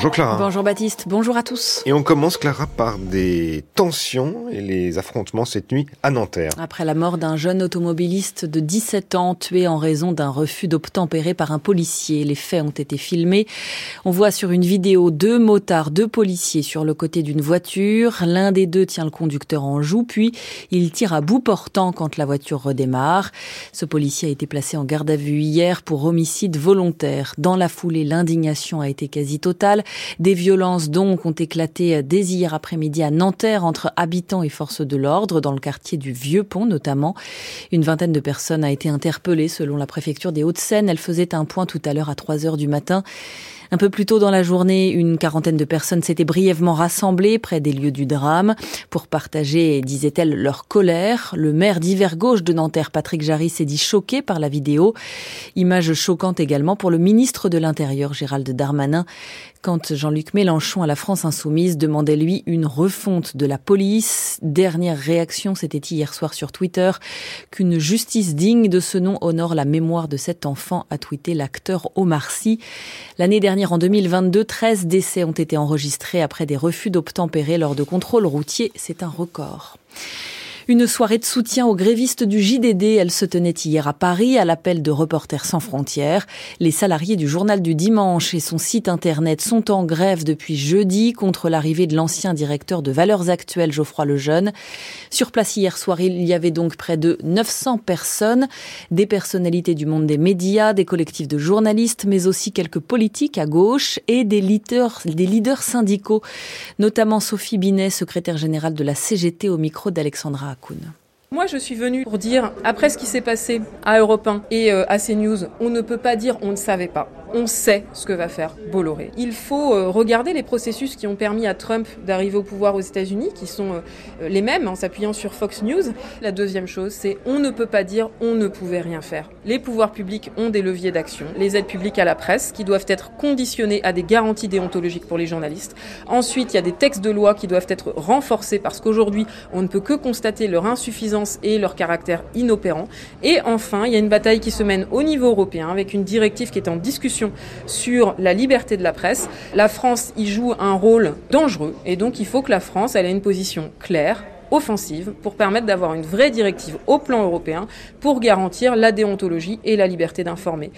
Bonjour Clara. Bonjour Baptiste, bonjour à tous. Et on commence Clara par des tensions et les affrontements cette nuit à Nanterre. Après la mort d'un jeune automobiliste de 17 ans tué en raison d'un refus d'obtempérer par un policier, les faits ont été filmés. On voit sur une vidéo deux motards, deux policiers sur le côté d'une voiture. L'un des deux tient le conducteur en joue, puis il tire à bout portant quand la voiture redémarre. Ce policier a été placé en garde à vue hier pour homicide volontaire. Dans la foulée, l'indignation a été quasi totale. Des violences donc ont éclaté dès hier après-midi à Nanterre entre habitants et forces de l'ordre, dans le quartier du Vieux Pont notamment. Une vingtaine de personnes a été interpellée selon la préfecture des Hauts-de-Seine. Elle faisait un point tout à l'heure à 3 heures du matin. Un peu plus tôt dans la journée, une quarantaine de personnes s'étaient brièvement rassemblées près des lieux du drame pour partager, disait-elle, leur colère. Le maire d'hiver gauche de Nanterre, Patrick Jarry, s'est dit choqué par la vidéo. Image choquante également pour le ministre de l'Intérieur, Gérald Darmanin, quand Jean-Luc Mélenchon à la France Insoumise demandait lui une refonte de la police. Dernière réaction, c'était hier soir sur Twitter, qu'une justice digne de ce nom honore la mémoire de cet enfant, a tweeté l'acteur Omar Sy. L'année dernière, en 2022, 13 décès ont été enregistrés après des refus d'obtempérer lors de contrôles routiers. C'est un record. Une soirée de soutien aux grévistes du JDD, elle se tenait hier à Paris à l'appel de Reporters sans frontières. Les salariés du journal du dimanche et son site internet sont en grève depuis jeudi contre l'arrivée de l'ancien directeur de Valeurs Actuelles, Geoffroy Lejeune. Sur place hier soir, il y avait donc près de 900 personnes, des personnalités du monde des médias, des collectifs de journalistes, mais aussi quelques politiques à gauche et des leaders, syndicaux, notamment Sophie Binet, secrétaire générale de la CGT au micro d'Alexandra moi, je suis venue pour dire, après ce qui s'est passé à Europe 1 et euh, à CNews, on ne peut pas dire on ne savait pas on sait ce que va faire Bolloré. Il faut euh, regarder les processus qui ont permis à Trump d'arriver au pouvoir aux États-Unis, qui sont euh, les mêmes en s'appuyant sur Fox News. La deuxième chose, c'est on ne peut pas dire on ne pouvait rien faire. Les pouvoirs publics ont des leviers d'action, les aides publiques à la presse qui doivent être conditionnées à des garanties déontologiques pour les journalistes. Ensuite, il y a des textes de loi qui doivent être renforcés parce qu'aujourd'hui, on ne peut que constater leur insuffisance et leur caractère inopérant. Et enfin, il y a une bataille qui se mène au niveau européen avec une directive qui est en discussion sur la liberté de la presse. La France y joue un rôle dangereux et donc il faut que la France ait une position claire, offensive pour permettre d'avoir une vraie directive au plan européen pour garantir la déontologie et la liberté d'informer.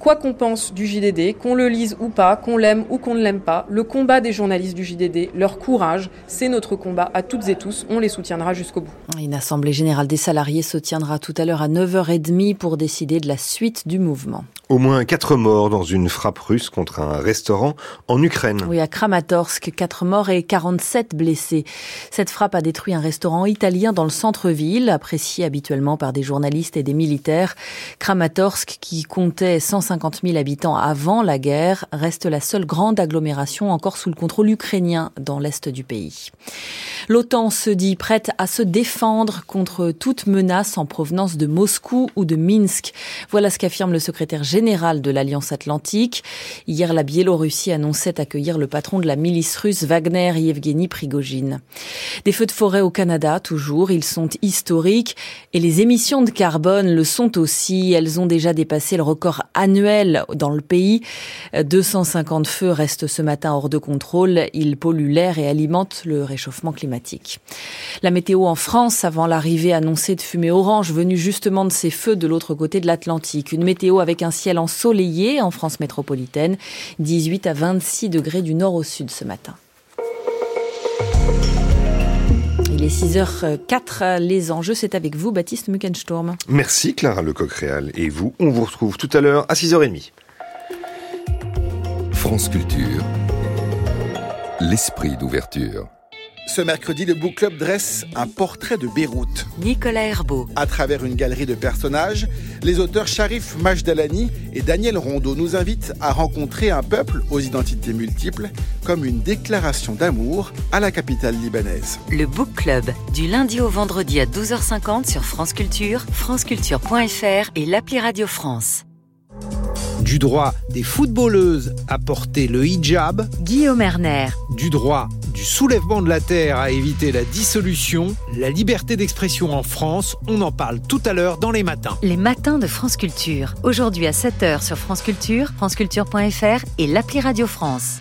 Quoi qu'on pense du JDD, qu'on le lise ou pas, qu'on l'aime ou qu'on ne l'aime pas, le combat des journalistes du JDD, leur courage, c'est notre combat à toutes et tous. On les soutiendra jusqu'au bout. Une assemblée générale des salariés se tiendra tout à l'heure à 9h30 pour décider de la suite du mouvement. Au moins quatre morts dans une frappe russe contre un restaurant en Ukraine. Oui, à Kramatorsk, quatre morts et 47 blessés. Cette frappe a détruit un restaurant italien dans le centre-ville, apprécié habituellement par des journalistes et des militaires. Kramatorsk, qui comptait 150 000 habitants avant la guerre, reste la seule grande agglomération encore sous le contrôle ukrainien dans l'est du pays. L'OTAN se dit prête à se défendre contre toute menace en provenance de Moscou ou de Minsk. Voilà ce qu'affirme le secrétaire général de l'Alliance Atlantique. Hier, la Biélorussie annonçait accueillir le patron de la milice russe Wagner, Yevgeny Prigogine. Des feux de forêt au Canada, toujours, ils sont historiques et les émissions de carbone le sont aussi. Elles ont déjà dépassé le record annuel dans le pays. 250 feux restent ce matin hors de contrôle. Ils polluent l'air et alimentent le réchauffement climatique. La météo en France, avant l'arrivée annoncée de fumée orange venue justement de ces feux de l'autre côté de l'Atlantique. Une météo avec un ciel ciel ensoleillé en France métropolitaine, 18 à 26 degrés du nord au sud ce matin. Il est 6h04. Les enjeux, c'est avec vous, Baptiste Muckensturm. Merci, Clara Lecoq-Réal. Et vous, on vous retrouve tout à l'heure à 6h30. France Culture. L'esprit d'ouverture. Ce mercredi, le Book Club dresse un portrait de Beyrouth. Nicolas Herbeau. À travers une galerie de personnages, les auteurs Sharif Majdalani et Daniel Rondeau nous invitent à rencontrer un peuple aux identités multiples comme une déclaration d'amour à la capitale libanaise. Le Book Club, du lundi au vendredi à 12h50 sur France Culture, franceculture.fr et l'appli Radio France. Du droit des footballeuses à porter le hijab. Guillaume Erner. Du droit du soulèvement de la terre à éviter la dissolution. La liberté d'expression en France, on en parle tout à l'heure dans les matins. Les matins de France Culture. Aujourd'hui à 7h sur France Culture, franceculture.fr et l'appli Radio France.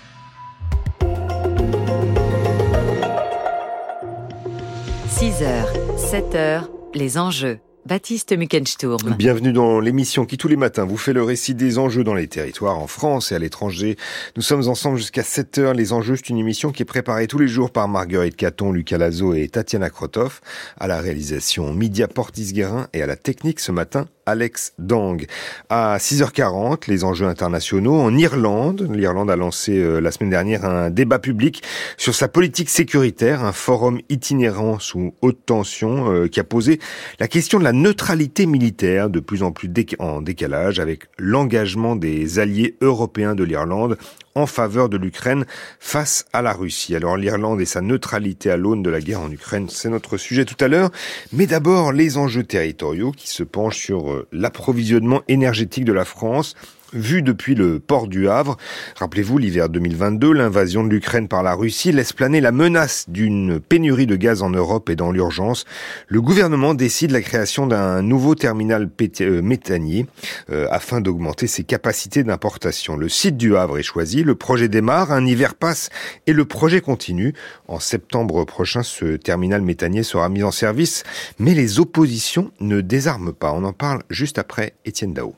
« 6h, 7h, les enjeux. Baptiste Muckensturm. Bienvenue dans l'émission qui tous les matins vous fait le récit des enjeux dans les territoires en France et à l'étranger. Nous sommes ensemble jusqu'à 7 heures. Les enjeux, c'est une émission qui est préparée tous les jours par Marguerite Caton, Lucas Lazo et Tatiana Krotov. À la réalisation, Midia Portis-Guérin et à la technique ce matin, Alex Dang. À 6h40, les enjeux internationaux en Irlande. L'Irlande a lancé euh, la semaine dernière un débat public sur sa politique sécuritaire, un forum itinérant sous haute tension euh, qui a posé la question de la neutralité militaire de plus en plus en décalage avec l'engagement des alliés européens de l'Irlande en faveur de l'Ukraine face à la Russie. Alors l'Irlande et sa neutralité à l'aune de la guerre en Ukraine, c'est notre sujet tout à l'heure. Mais d'abord les enjeux territoriaux qui se penchent sur euh, l'approvisionnement énergétique de la France vu depuis le port du Havre. Rappelez-vous, l'hiver 2022, l'invasion de l'Ukraine par la Russie laisse planer la menace d'une pénurie de gaz en Europe et dans l'urgence. Le gouvernement décide la création d'un nouveau terminal euh, méthanier euh, afin d'augmenter ses capacités d'importation. Le site du Havre est choisi, le projet démarre, un hiver passe et le projet continue. En septembre prochain, ce terminal méthanier sera mis en service, mais les oppositions ne désarment pas. On en parle juste après Étienne Dao.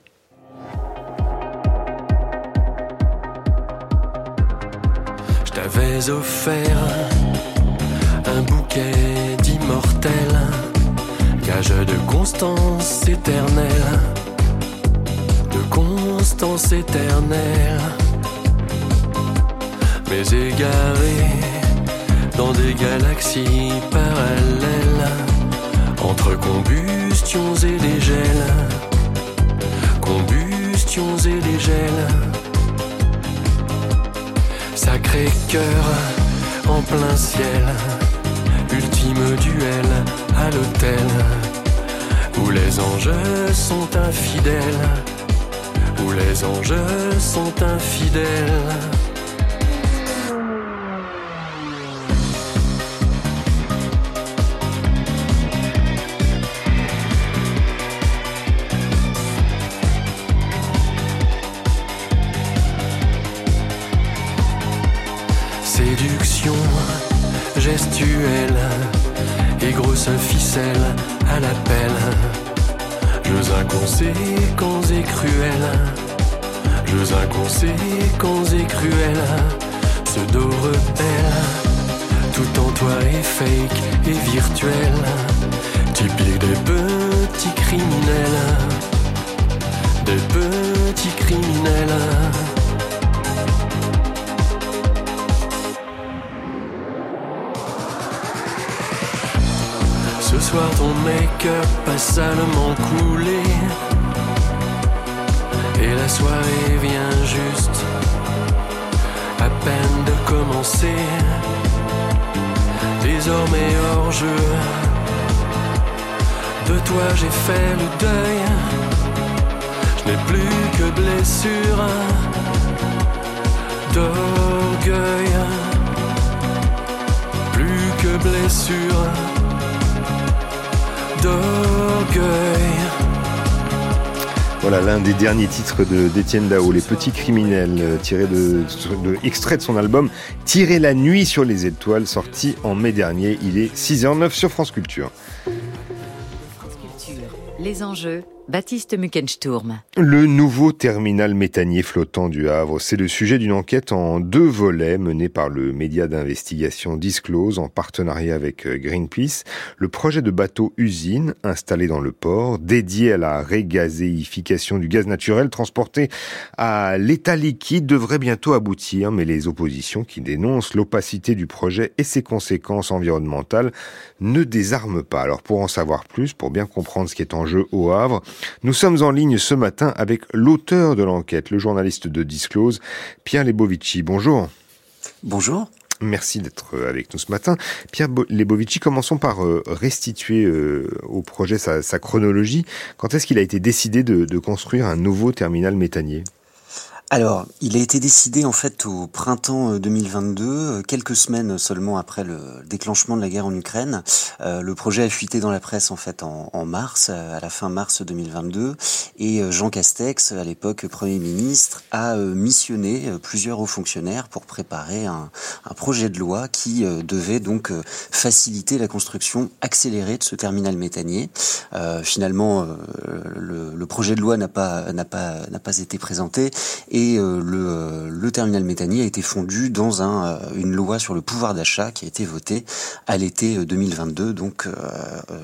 T'avais offert un bouquet d'immortels, gage de constance éternelle, de constance éternelle, mais égaré dans des galaxies parallèles, entre combustions et dégels, combustions et dégels Sacré cœur en plein ciel, ultime duel à l'hôtel, où les anges sont infidèles, où les anges sont infidèles. À l'appel. Jeux inconséquents et cruels, jeux inconséquents et cruels, pseudo rebelle, tout en toi est fake et virtuel, typique des petits criminels, des petits criminels. Soir ton make-up a salement coulé. Et la soirée vient juste à peine de commencer. Désormais hors jeu. De toi j'ai fait le deuil. Je n'ai plus que blessure D'orgueil. Plus que blessure voilà l'un des derniers titres d'Étienne Dao, Les Petits Criminels, euh, tiré de, de, extrait de son album Tirer la nuit sur les étoiles, sorti en mai dernier. Il est 6h09 sur France Culture. France Culture, les enjeux Baptiste Muckensturm. Le nouveau terminal méthanier flottant du Havre, c'est le sujet d'une enquête en deux volets menée par le média d'investigation Disclose en partenariat avec euh, Greenpeace. Le projet de bateau usine installé dans le port, dédié à la régazéification du gaz naturel transporté à l'état liquide, devrait bientôt aboutir, mais les oppositions qui dénoncent l'opacité du projet et ses conséquences environnementales ne désarment pas. Alors pour en savoir plus, pour bien comprendre ce qui est en jeu au Havre, nous sommes en ligne ce matin avec l'auteur de l'enquête, le journaliste de Disclose, Pierre Lebovici. Bonjour. Bonjour. Merci d'être avec nous ce matin. Pierre Lebovici, commençons par euh, restituer euh, au projet sa, chronologie. Quand est-ce qu'il a été décidé de, construire un nouveau terminal méthanier? Alors, il a été décidé en fait au printemps 2022, euh, euh, quelques semaines seulement après le déclenchement de la guerre en Ukraine. Euh, le projet a fuité dans la presse en fait en, mars, à la fin mars 2022, et Jean Castex, à l'époque Premier ministre, a missionné plusieurs hauts fonctionnaires pour préparer un, projet de loi qui devait donc faciliter la construction accélérée de ce terminal méthanier. finalement, le, projet de loi n'a pas été présenté euh, le, euh, le, terminal méthanier a été fondu dans euh, une loi sur le pouvoir d'achat qui a été votée à l'été 2022, donc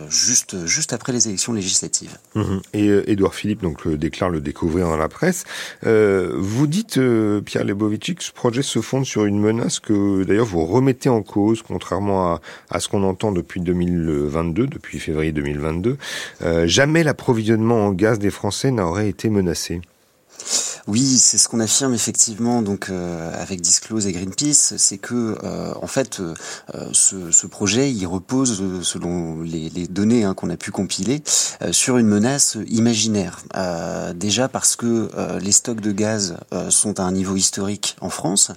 juste, juste après les élections législatives. Mhm. Et Édouard Philippe donc, le déclare le découvrir dans la presse. vous dites, Pierre Lebovici, que ce projet se fonde sur une menace que d'ailleurs vous remettez en cause, contrairement à, à ce qu'on entend depuis 2022, depuis février 2022. jamais l'approvisionnement en gaz des Français n'aurait été menacé. Oui, c'est ce qu'on affirme effectivement donc euh, avec Disclose et Greenpeace, c'est que euh, en fait euh, ce, ce, projet il repose selon les, les données hein, qu'on a pu compiler sur une menace imaginaire. déjà parce que les stocks de gaz sont à un niveau historique en France,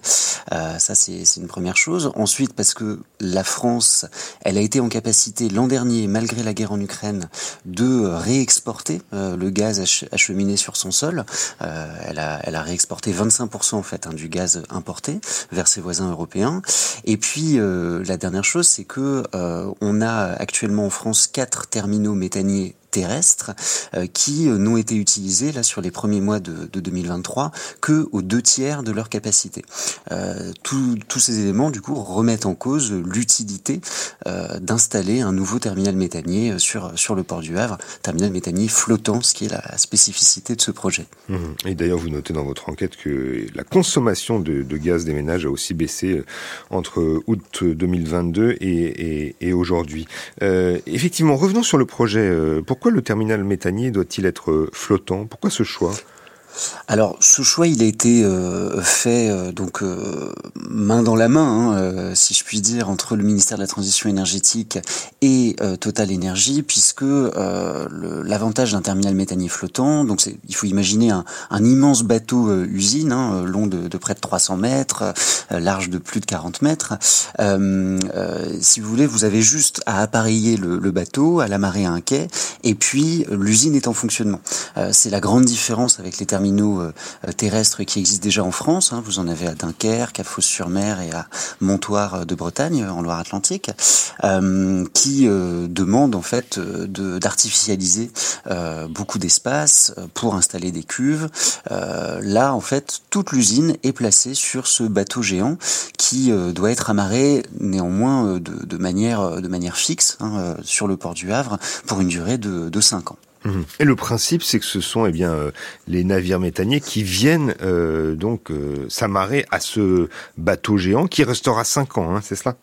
ça c'est une première chose. Ensuite parce que la France, elle a été en capacité l'an dernier, malgré la guerre en Ukraine, de réexporter le gaz acheminé sur son sol. Elle elle a, réexporté 25% en fait hein, du gaz importé vers ses voisins européens. Et puis euh, la dernière chose, c'est que euh, on a actuellement en France quatre terminaux méthaniers terrestres euh, qui euh, n'ont été utilisés là sur les premiers mois de, de 2023 que aux deux tiers de leur capacité. Euh, tous ces éléments du coup remettent en cause l'utilité d'installer un nouveau terminal méthanier sur sur le port du Havre, terminal méthanier flottant, ce qui est la spécificité de ce projet. Mmh. Et d'ailleurs, vous notez dans votre enquête que la consommation de, gaz des ménages a aussi baissé entre août 2022 et, aujourd'hui. Effectivement, revenons sur le projet. Pourquoi pourquoi le terminal méthanier doit-il être euh, flottant? Pourquoi ce choix? Alors, ce choix, il a été euh, fait euh, donc euh, main dans la main, hein, si je puis dire, entre le ministère de la Transition énergétique et Total Énergie, puisque l'avantage d'un terminal méthanier flottant, donc il faut imaginer un, immense bateau usine, hein, long de, de, près de 300 mètres, large de plus de 40 mètres. si vous voulez, vous avez juste à appareiller le, le bateau, à l'amarrer à un quai, et puis l'usine est en fonctionnement. C'est la grande différence avec les terminaux euh, terrestres qui existent déjà en France. Hein. Vous en avez à Dunkerque, à Fos-sur-Mer et à Montoire de Bretagne, en Loire-Atlantique, euh, qui euh, demandent en fait d'artificialiser beaucoup d'espace pour installer des cuves. là, en fait, toute l'usine est placée sur ce bateau géant qui doit être amarré néanmoins de, manière, de manière fixe hein, sur le port du Havre pour une durée de, de 5 ans. Et le principe, c'est que ce sont eh bien euh, les navires méthaniers qui viennent euh, donc euh, s'amarrer à ce bateau géant qui restera cinq ans, hein, c'est cela?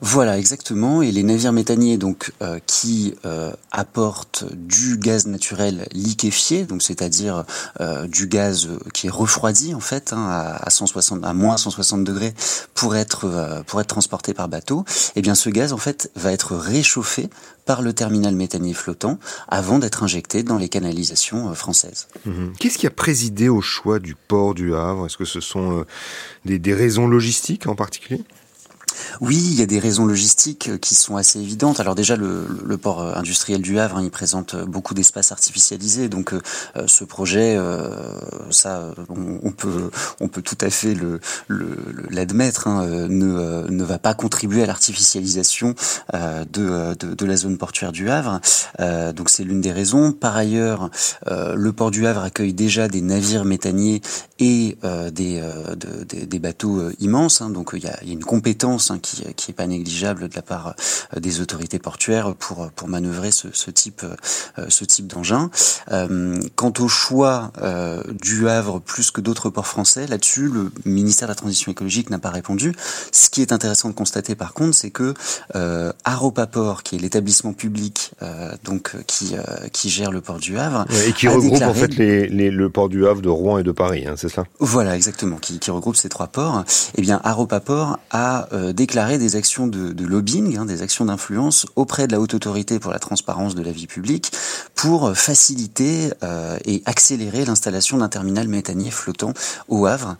Voilà, exactement. Et les navires méthaniers, donc, euh, qui euh, apportent du gaz naturel liquéfié, donc c'est-à-dire euh, du gaz qui est refroidi en fait hein, à, 160, à moins 160 degrés pour être pour être transporté par bateau. Et eh bien, ce gaz en fait va être réchauffé par le terminal méthanier flottant avant d'être injecté dans les canalisations françaises. Mhm. Qu'est-ce qui a présidé au choix du port du Havre? Est-ce que ce sont des raisons logistiques en particulier? Oui, il y a des raisons logistiques euh, qui sont assez évidentes. Alors déjà, le, port euh, industriel du Havre, hein, il présente euh, beaucoup d'espaces artificialisés. Donc ce projet, ça, on, peut, tout à fait l'admettre, hein, ne, va pas contribuer à l'artificialisation de, de, de, la zone portuaire du Havre. donc c'est l'une des raisons. Par ailleurs, le port du Havre accueille déjà des navires méthaniers et des, des bateaux immenses. Hein. donc il y a, y a une compétence hein, qui, qui est pas négligeable de la part euh, des autorités portuaires pour pour manœuvrer ce, ce type euh, ce type d'engin. Euh, quant au choix du Havre plus que d'autres ports français, là-dessus, le ministère de la Transition écologique n'a pas répondu. Ce qui est intéressant de constater, par contre, c'est que euh, Aropaport, qui est l'établissement public donc qui qui gère le port du Havre, et qui regroupe en fait les, les, le port du Havre de Rouen et de Paris, hein, Voilà, exactement, qui, regroupe ces trois ports. Eh bien, Aropaport a déclaré des actions de, lobbying, hein, des actions d'influence auprès de la haute autorité pour la transparence de la vie publique pour faciliter et accélérer l'installation d'un terminal méthanier flottant au Havre.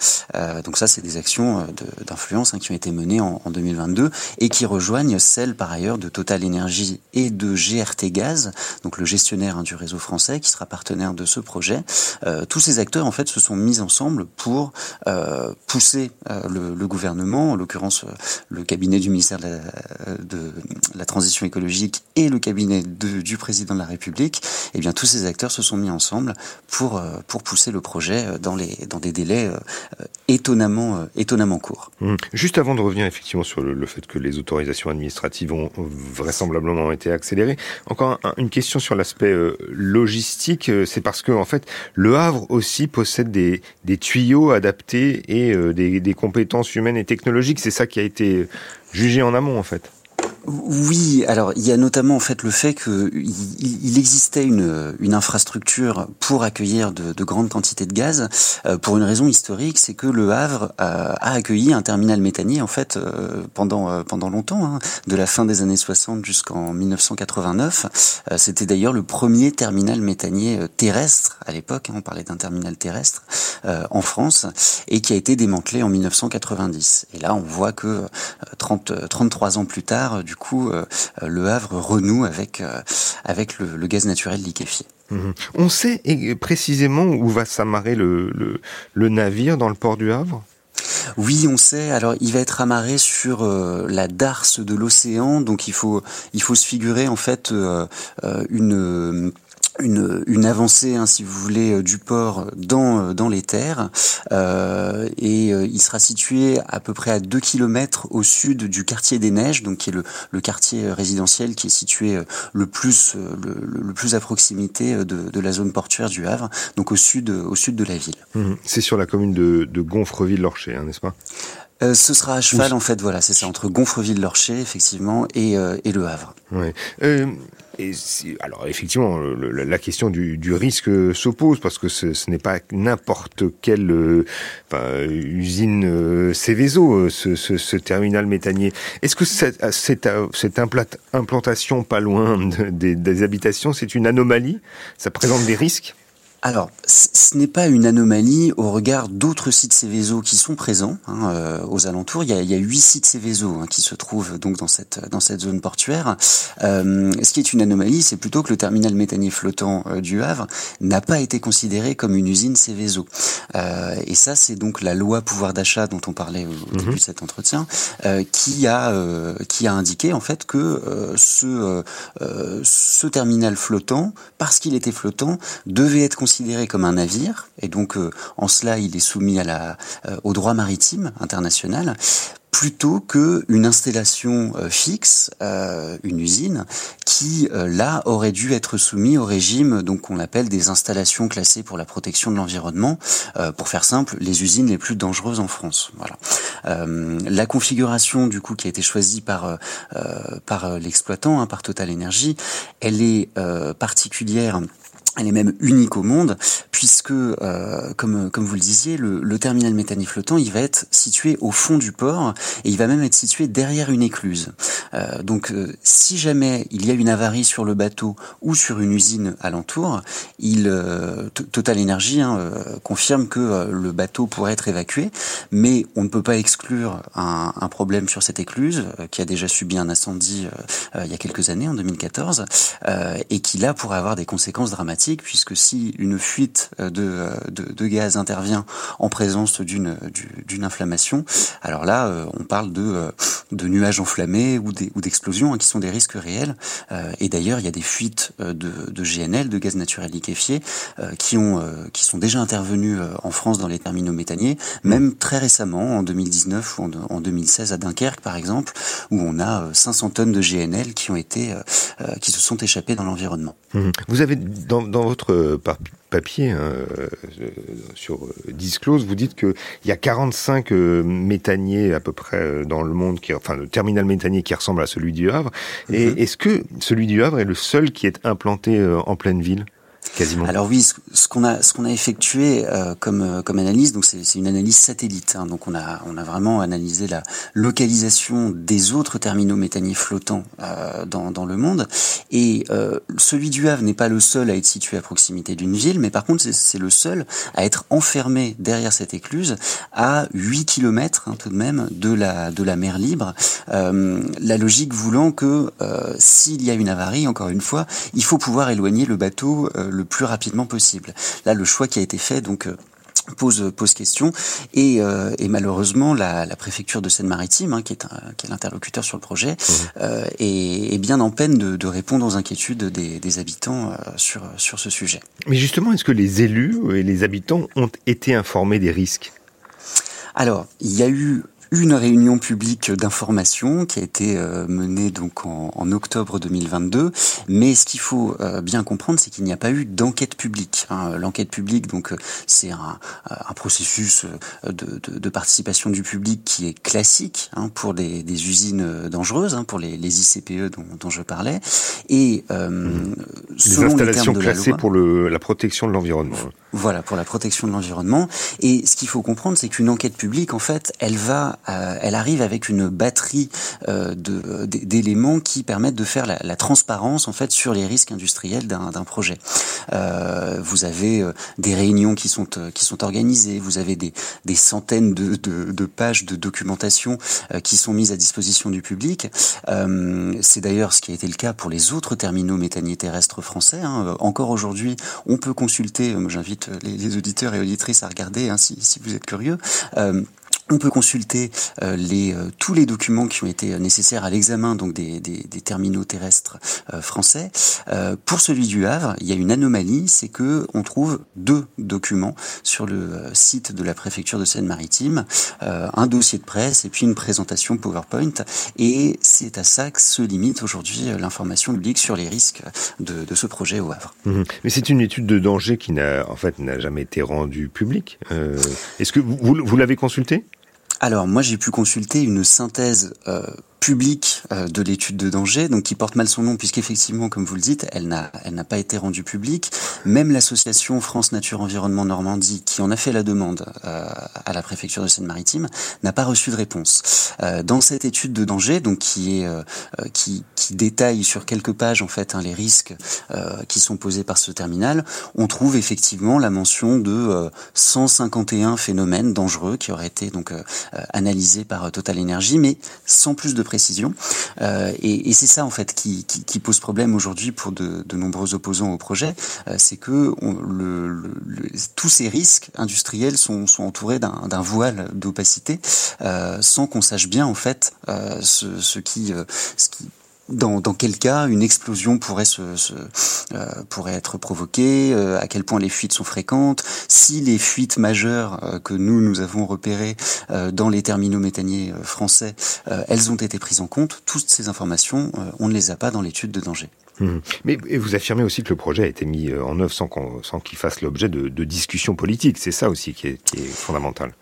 donc ça, c'est des actions d'influence hein, qui ont été menées en, en 2022 et qui rejoignent celles par ailleurs de Total Energy et de GRT Gaz, donc le gestionnaire hein, du réseau français qui sera partenaire de ce projet. Euh, tous ces acteurs en fait se sont mis ensemble pour euh, pousser euh, le, gouvernement, en l'occurrence le cabinet du ministère de la, transition écologique et le cabinet du président de la République. Eh bien tous ces acteurs se sont mis ensemble pour pour pousser le projet dans les dans des délais étonnamment étonnamment courts. Mmh. Juste avant de revenir effectivement sur le, fait que les autorisations administratives ont vraisemblablement été accélérées, encore une question sur l'aspect euh, logistique, euh, c'est parce que en fait le Havre aussi possède des, des tuyaux adaptés et euh, des, des compétences humaines et technologiques. C'est ça qui a été jugé en amont en fait. Oui, alors il y a notamment en fait le fait qu'il il existait une, une infrastructure pour accueillir de, de grandes quantités de gaz euh, pour une raison historique, c'est que le Havre a, a, accueilli un terminal méthanier en fait euh, pendant euh, pendant longtemps, hein, de la fin des années 60 jusqu'en 1989. C'était d'ailleurs le premier terminal méthanier terrestre à l'époque. Hein, on parlait d'un terminal terrestre en France et qui a été démantelé en 1990. Et là, on voit que 30 33 ans plus tard, du coup, euh, le Havre renoue avec, euh, avec le, gaz naturel liquéfié. Mhm. On sait précisément où va s'amarrer le, le, navire dans le port du Havre? Oui, on sait. Alors, il va être amarré sur euh, la darse de l'océan, donc il faut il faut se figurer en fait une une, une avancée, hein, si vous voulez, euh, du port dans, euh, dans les terres. Euh, et euh, il sera situé à peu près à 2 km au sud du quartier des Neiges, donc qui est le, le quartier résidentiel qui est situé le plus, le, le plus à proximité de, de, la zone portuaire du Havre, donc au sud, au sud de la ville. Mmh. C'est sur la commune de, de Gonfreville-Lorcher, hein, n'est-ce pas? Euh, ce sera à cheval, en fait, voilà, c'est ça, entre Gonfreville-Lorcher, effectivement, et, euh, et Le Havre. Ouais. Euh, et alors, effectivement, la question du, du risque s'oppose, parce que ce, ce n'est pas n'importe quelle enfin, usine Céveso, ce, ce, ce, terminal méthanier. Est-ce que cette, cette, cette implantation pas loin de, des, des habitations, c'est une anomalie? Ça présente des risques? Alors, ce n'est pas une anomalie au regard d'autres sites Céveso qui sont présents hein, euh, aux alentours. Il y a, il y a huit sites Céveso hein, qui se trouvent donc dans cette dans cette zone portuaire. Euh, ce qui est une anomalie, c'est plutôt que le terminal méthanier flottant euh, du Havre n'a pas été considéré comme une usine Céveso. Euh, et ça, c'est donc la loi pouvoir d'achat dont on parlait au, début mhm. de cet entretien, qui a qui a indiqué en fait que ce ce terminal flottant, parce qu'il était flottant, devait être considéré comme un navire, et donc euh, en cela il est soumis à la, euh, au droit maritime international, plutôt que une installation euh, fixe, une usine, qui là aurait dû être soumis au régime donc qu'on appelle des installations classées pour la protection de l'environnement. pour faire simple, les usines les plus dangereuses en France. Voilà. la configuration du coup qui a été choisie par par l'exploitant, hein, par Total Energy, elle est particulière elle est même unique au monde, puisque, euh, comme, comme vous le disiez, le, le terminal méthanier flottant, il va être situé au fond du port, et il va même être situé derrière une écluse. Euh, donc, euh, si jamais il y a une avarie sur le bateau ou sur une usine alentour, il, euh, Total Energy hein, euh, confirme que le bateau pourrait être évacué, mais on ne peut pas exclure un, un problème sur cette écluse, qui a déjà subi un incendie il y a quelques années, en 2014, et qui là pourrait avoir des conséquences dramatiques puisque si une fuite euh, de, de, de gaz intervient en présence d'une d'une inflammation, alors là, euh, on parle de, euh, de nuages enflammés ou d'explosions hein, qui sont des risques réels. Et d'ailleurs, il y a des fuites de, de GNL, de gaz naturel liquéfié, qui ont qui sont déjà intervenues en France dans les terminaux méthaniers, même très récemment, en 2019 ou en 2016 à Dunkerque, par exemple, où on a 500 tonnes de GNL qui ont été qui se sont échappées dans l'environnement. Mmh. Vous avez dans, dans votre euh, papier hein, euh, sur euh, Disclose, vous dites qu'il y a 45 méthaniers à peu près dans le monde, qui, enfin le terminal méthanier qui ressemble à celui du Havre. Et mhm. est-ce que celui du Havre est le seul qui est implanté en pleine ville? Quasiment. Alors oui, ce, qu'on a, ce qu'on a effectué euh, comme euh, comme analyse, donc c'est une analyse satellite. Hein, donc on a on a vraiment analysé la localisation des autres terminaux méthaniers flottants euh, dans dans le monde. Et euh, celui du Havre n'est pas le seul à être situé à proximité d'une ville, mais par contre c'est le seul à être enfermé derrière cette écluse à 8 km hein, tout de même de la de la mer libre. la logique voulant que s'il y a une avarie, encore une fois, il faut pouvoir éloigner le bateau le plus rapidement possible. Là, le choix qui a été fait, donc euh, pose pose question et, euh, et malheureusement la, la, préfecture de Seine-Maritime hein, qui est un, qui est l'interlocuteur sur le projet mmh. euh, est, est, bien en peine de, de répondre aux inquiétudes des, des habitants euh, sur sur ce sujet. Mais justement, est-ce que les élus et les habitants ont été informés des risques? Alors, il y a eu une réunion publique d'information qui a été euh, menée donc en, en, octobre 2022. Mais ce qu'il faut euh, bien comprendre, c'est qu'il n'y a pas eu d'enquête publique. Hein. L'enquête publique, donc, euh, c'est un, un, processus de, de, de, participation du public qui est classique hein, pour des, des, usines dangereuses, hein, pour les, les ICPE dont, dont, je parlais. Et euh, les installations les classées loi, pour le, la protection de l'environnement. Voilà, pour la protection de l'environnement. Et ce qu'il faut comprendre, c'est qu'une enquête publique, en fait, elle va euh, elle arrive avec une batterie euh, d'éléments qui permettent de faire la, transparence en fait sur les risques industriels d'un projet. Euh, vous avez des réunions qui sont qui sont organisées, vous avez des, des centaines de, de, de, pages de documentation qui sont mises à disposition du public. C'est d'ailleurs ce qui a été le cas pour les autres terminaux méthaniers terrestres français. Hein. Encore aujourd'hui, on peut consulter. J'invite les, auditeurs et auditrices à regarder hein, si, si, vous êtes curieux. Euh, on peut consulter euh, euh, tous les documents qui ont été nécessaires à l'examen donc des, terminaux terrestres euh, français. Euh, pour celui du Havre, il y a une anomalie, c'est que on trouve deux documents sur le euh, site de la préfecture de Seine-Maritime, euh, un dossier de presse et puis une présentation PowerPoint. Et c'est à ça que se limite aujourd'hui l'information publique sur les risques de, ce projet au Havre. Mmh. Mais c'est une étude de danger qui n'a en fait n'a jamais été rendue publique. Est-ce que vous, vous, l'avez consulté? Alors moi j'ai pu consulter une synthèse euh, publique euh, de l'étude de danger, donc qui porte mal son nom puisqu'effectivement, comme vous le dites, elle n'a elle n'a pas été rendue publique. Même l'association France Nature Environnement Normandie, qui en a fait la demande euh, à la préfecture de Seine-Maritime, n'a pas reçu de réponse. Euh, dans cette étude de danger, donc qui est qui, qui détaille sur quelques pages en fait hein, les risques qui sont posés par ce terminal, on trouve effectivement la mention de 151 phénomènes dangereux qui auraient été donc analysés par Total Energy, mais sans plus de précision. Euh, et, c'est ça en fait qui, pose problème aujourd'hui pour de, nombreux opposants au projet, euh, c'est que tous ces risques industriels sont, entourés d'un voile d'opacité, euh, sans qu'on sache bien en fait ce qui ce qui dans, quel cas une explosion pourrait, se, euh, pourrait être provoquée, euh, à quel point les fuites sont fréquentes, si les fuites majeures euh, que nous, nous avons repérées dans les terminaux méthaniers français, elles ont été prises en compte. Toutes ces informations, on ne les a pas dans l'étude de danger. Mmh. Mais vous affirmez aussi que le projet a été mis en œuvre sans qu'il qu fasse l'objet de, discussions politiques. C'est ça aussi qui est fondamental.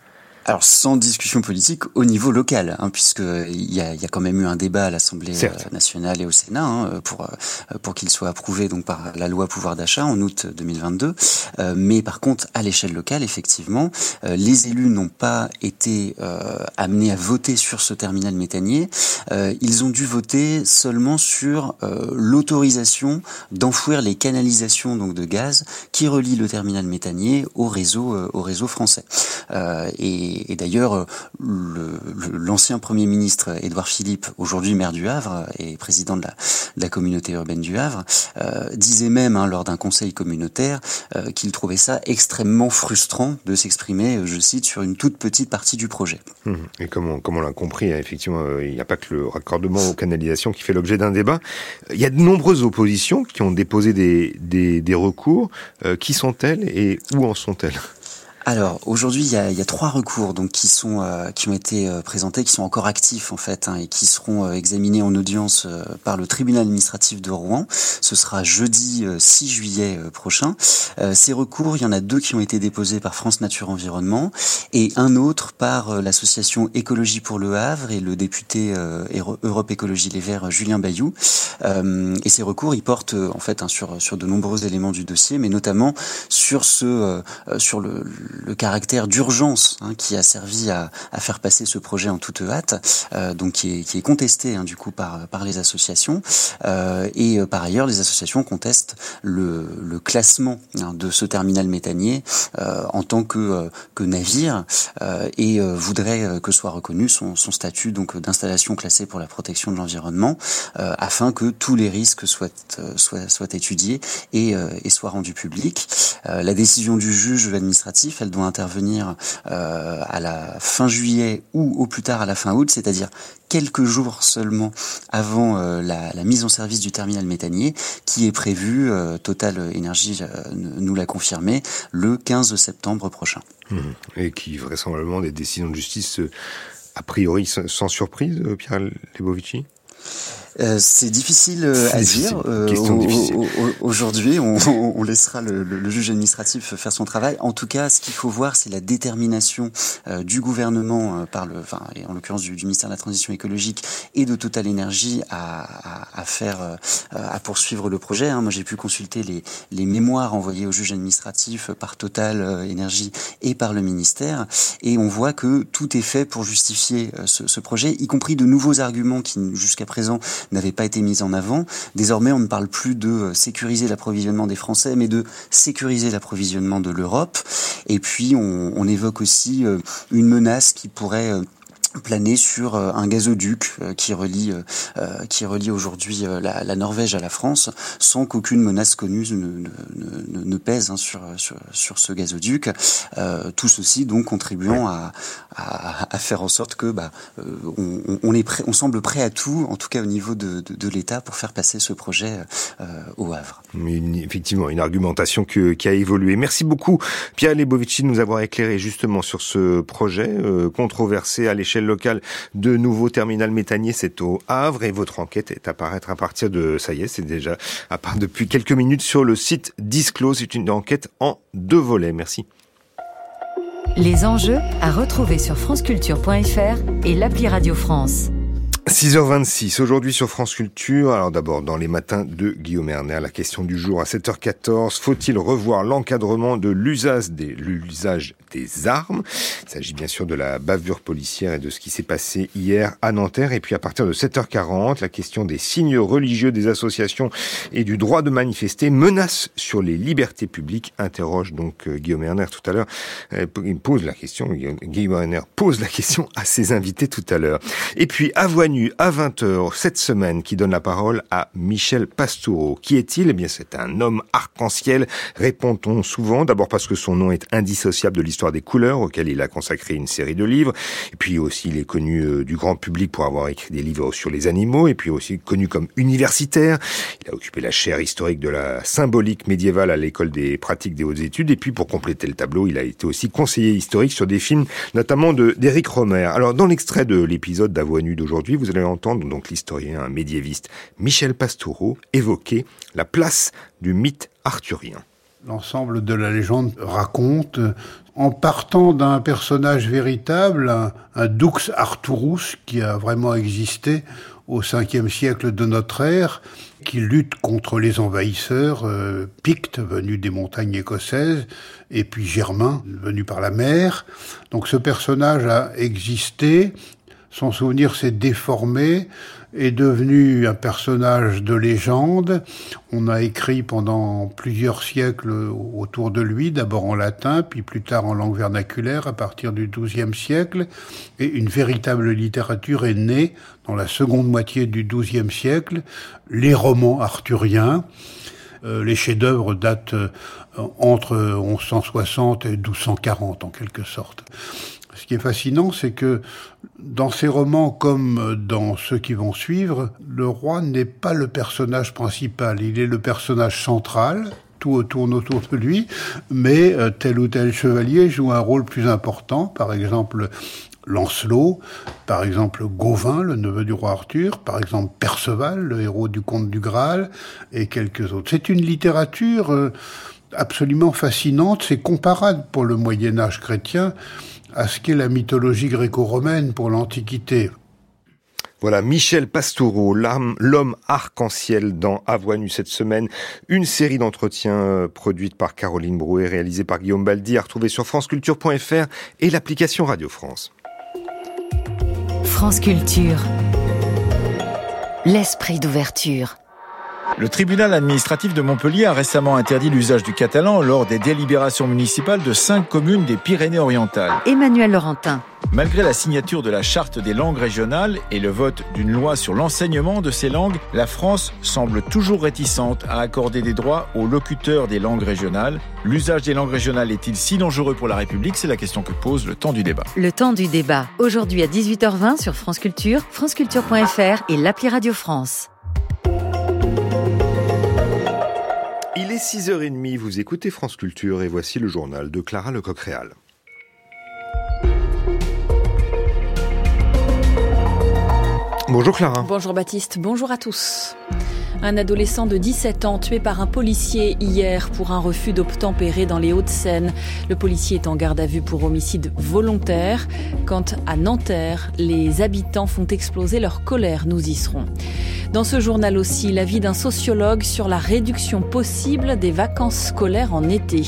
Alors sans discussion politique au niveau local, hein, puisque il y a, y a, quand même eu un débat à l'Assemblée euh, nationale et au Sénat hein, pour euh, pour qu'il soit approuvé donc par la loi pouvoir d'achat en août 2022. Euh, mais par contre, à l'échelle locale, effectivement, euh, les élus n'ont pas été euh, amenés à voter sur ce terminal méthanier. Euh, ils ont dû voter seulement sur l'autorisation d'enfouir les canalisations donc de gaz qui relient le terminal méthanier au réseau au réseau français. et et, d'ailleurs, l'ancien Premier ministre Édouard Philippe, aujourd'hui maire du Havre et président de la, communauté urbaine du Havre, euh, disait même hein, lors d'un conseil communautaire euh, qu'il trouvait ça extrêmement frustrant de s'exprimer, je cite, sur une toute petite partie du projet. Mmh. Et comme on, l'a compris, hein, effectivement, euh, il n'y a pas que le raccordement aux canalisations qui fait l'objet d'un débat. Il y a de nombreuses oppositions qui ont déposé des, des, recours. Euh, qui sont-elles et où en sont-elles? Alors aujourd'hui, il y a, il y a trois recours donc qui sont euh, qui ont été euh, présentés, qui sont encore actifs en fait hein, et qui seront euh, examinés en audience par le tribunal administratif de Rouen. Ce sera jeudi 6 juillet prochain. ces recours, il y en a deux qui ont été déposés par France Nature Environnement et un autre par l'association Écologie pour le Havre et le député Europe Écologie Les Verts Julien Bayou. et ces recours, ils portent en fait hein, sur sur de nombreux éléments du dossier, mais notamment sur ce sur le caractère d'urgence hein, qui a servi à, à, faire passer ce projet en toute hâte, euh, donc qui est, qui est contesté hein, du coup par, par les associations. Euh, et euh, par ailleurs, les associations contestent le, le classement hein, de ce terminal méthanier euh, en tant que, euh, que navire et voudraient que soit reconnu son, son statut donc d'installation classée pour la protection de l'environnement, afin que tous les risques soient, soient, soient étudiés et, et soient rendus publics. la décision du juge administratif elle doit intervenir euh, à la fin juillet ou au plus tard à la fin août, c'est-à-dire quelques jours seulement avant euh, la, mise en service du terminal méthanier, qui est prévu, euh, Total Énergie nous l'a confirmé, le 15 septembre prochain. Mmh. Et qui vraisemblablement des décisions de justice a priori sans surprise, Pierre Lebovici? Euh, c'est difficile euh, à dire. Euh, aujourd'hui, on, on, laissera le, le, juge administratif faire son travail. En tout cas, ce qu'il faut voir, c'est la détermination du gouvernement par le, enfin, en l'occurrence du, du, ministère de la Transition écologique et de Total Énergie à, à, à, faire, à poursuivre le projet. Hein. Moi, j'ai pu consulter les, les, mémoires envoyées au juge administratif par Total Énergie et par le ministère, et on voit que tout est fait pour justifier ce, ce projet, y compris de nouveaux arguments qui jusqu'à présent n'avait pas été mise en avant. Désormais, on ne parle plus de sécuriser l'approvisionnement des Français, mais de sécuriser l'approvisionnement de l'Europe. Et puis, on, on, évoque aussi euh, une menace qui pourrait euh, planer sur euh, un gazoduc euh, qui relie euh, qui relie aujourd'hui la, la, Norvège à la France sans qu'aucune menace connue ne, ne, ne pèse hein, sur, sur, sur ce gazoduc. Tout ceci donc contribuant à, à, à, faire en sorte que bah, on, on, est prêt on semble prêt à tout en tout cas au niveau de, de, de l'État pour faire passer ce projet au Havre. Une, effectivement une argumentation que, qui a évolué. Merci beaucoup Pierre Lebovici de nous avoir éclairé justement sur ce projet controversé à l'échelle local de nouveau terminal méthanier, c'est au Havre et votre enquête est à paraître à partir de, ça y est, c'est déjà à part depuis quelques minutes sur le site Disclose. C'est une enquête en deux volets. Merci. Les enjeux à retrouver sur franceculture.fr et l'appli Radio France. 6h26, aujourd'hui sur France Culture. Alors d'abord, dans les matins de Guillaume Erner, la question du jour à 7h14. Faut-il revoir l'encadrement de l'usage des, l'usage des armes Il s'agit bien sûr de la bavure policière et de ce qui s'est passé hier à Nanterre. Et puis à partir de 7h40, la question des signes religieux des associations et du droit de manifester, menace sur les libertés publiques, interroge donc euh, Guillaume Erner tout à l'heure. Euh, il pose la question, Guillaume Erner pose la question à ses invités tout à l'heure. Et puis à à 20h cette semaine qui donne la parole à Michel Pastoureau. Qui est-il? Eh bien, c'est un homme arc-en-ciel, répond-on souvent, d'abord parce que son nom est indissociable de l'histoire des couleurs, auquel il a consacré une série de livres, et puis aussi il est connu euh, du grand public pour avoir écrit des livres sur les animaux, et puis aussi connu comme universitaire. Il a occupé la chaire historique de la symbolique médiévale à l'école des pratiques des hautes études, et puis pour compléter le tableau, il a été aussi conseiller historique sur des films, notamment d'Éric Romer. Alors, dans l'extrait de l'épisode d'Avoie nue d'aujourd'hui, vous allez entendre donc l'historien médiéviste Michel Pastoureau évoquer la place du mythe arthurien. L'ensemble de la légende raconte, en partant d'un personnage véritable, un, Dux Arthurus qui a vraiment existé au 5e siècle de notre ère, qui lutte contre les envahisseurs euh, pictes venus des montagnes écossaises et puis germains venus par la mer. Donc ce personnage a existé, son souvenir s'est déformé, est devenu un personnage de légende. On a écrit pendant plusieurs siècles autour de lui, d'abord en latin, puis plus tard en langue vernaculaire à partir du XIIe siècle, et une véritable littérature est née dans la seconde moitié du XIIe siècle, les romans arthuriens. Euh, les chefs-d'œuvre datent euh, entre 1160 et 1240 en quelque sorte. Ce qui est fascinant, c'est que dans ces romans comme dans ceux qui vont suivre, le roi n'est pas le personnage principal, il est le personnage central. tout tourne autour de lui, mais euh, tel ou tel chevalier joue un rôle plus important. Par exemple, Lancelot, par exemple Gauvin, le neveu du roi Arthur, par exemple Perceval, le héros du conte du Graal, et quelques autres. C'est une littérature euh, absolument fascinante, c'est comparable pour le Moyen Âge chrétien à ce qu'est la mythologie gréco-romaine pour l'Antiquité. Voilà, Michel Pastoureau, l'homme arc-en-ciel dans Avoine cette semaine. Une série d'entretiens euh, produite par Caroline Brouet, réalisée par Guillaume Baldi, à retrouver sur franceculture.fr et l'application Radio France. France Culture. L'esprit d'ouverture. Le tribunal administratif de Montpellier a récemment interdit l'usage du catalan lors des délibérations municipales de cinq communes des Pyrénées-Orientales. Emmanuel Laurentin. Malgré la signature de la charte des langues régionales et le vote d'une loi sur l'enseignement de ces langues, la France semble toujours réticente à accorder des droits aux locuteurs des langues régionales. L'usage des langues régionales est-il si dangereux pour la République? C'est la question que pose le temps du débat. Le temps du débat, aujourd'hui à 18h20 sur France Culture, franceculture.fr et l'appli Radio France. Il est 6h30, vous écoutez France Culture et voici le journal de Clara Lecoq-Réal. Bonjour Clara. Bonjour Baptiste, bonjour à tous. Un adolescent de 17 ans tué par un policier hier pour un refus d'obtempérer dans les Hauts-de-Seine. Le policier est en garde à vue pour homicide volontaire. Quant à Nanterre, les habitants font exploser leur colère. Nous y serons. Dans ce journal aussi, l'avis d'un sociologue sur la réduction possible des vacances scolaires en été.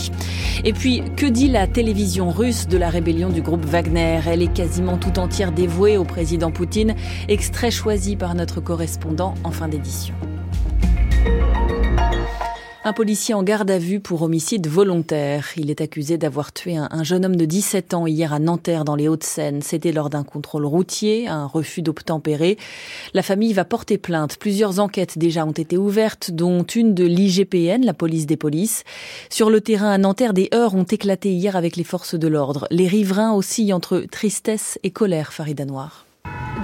Et puis, que dit la télévision russe de la rébellion du groupe Wagner? Elle est quasiment tout entière dévouée au président Poutine, extrait choisi par notre correspondant en fin d'édition. Un policier en garde à vue pour homicide volontaire. Il est accusé d'avoir tué un, jeune homme de 17 ans hier à Nanterre dans les Hauts-de-Seine. C'était lors d'un contrôle routier, un refus d'obtempérer. La famille va porter plainte. Plusieurs enquêtes déjà ont été ouvertes, dont une de l'IGPN, la police des polices. Sur le terrain à Nanterre, des heurts ont éclaté hier avec les forces de l'ordre. Les riverains oscillent entre tristesse et colère, Farida Noir.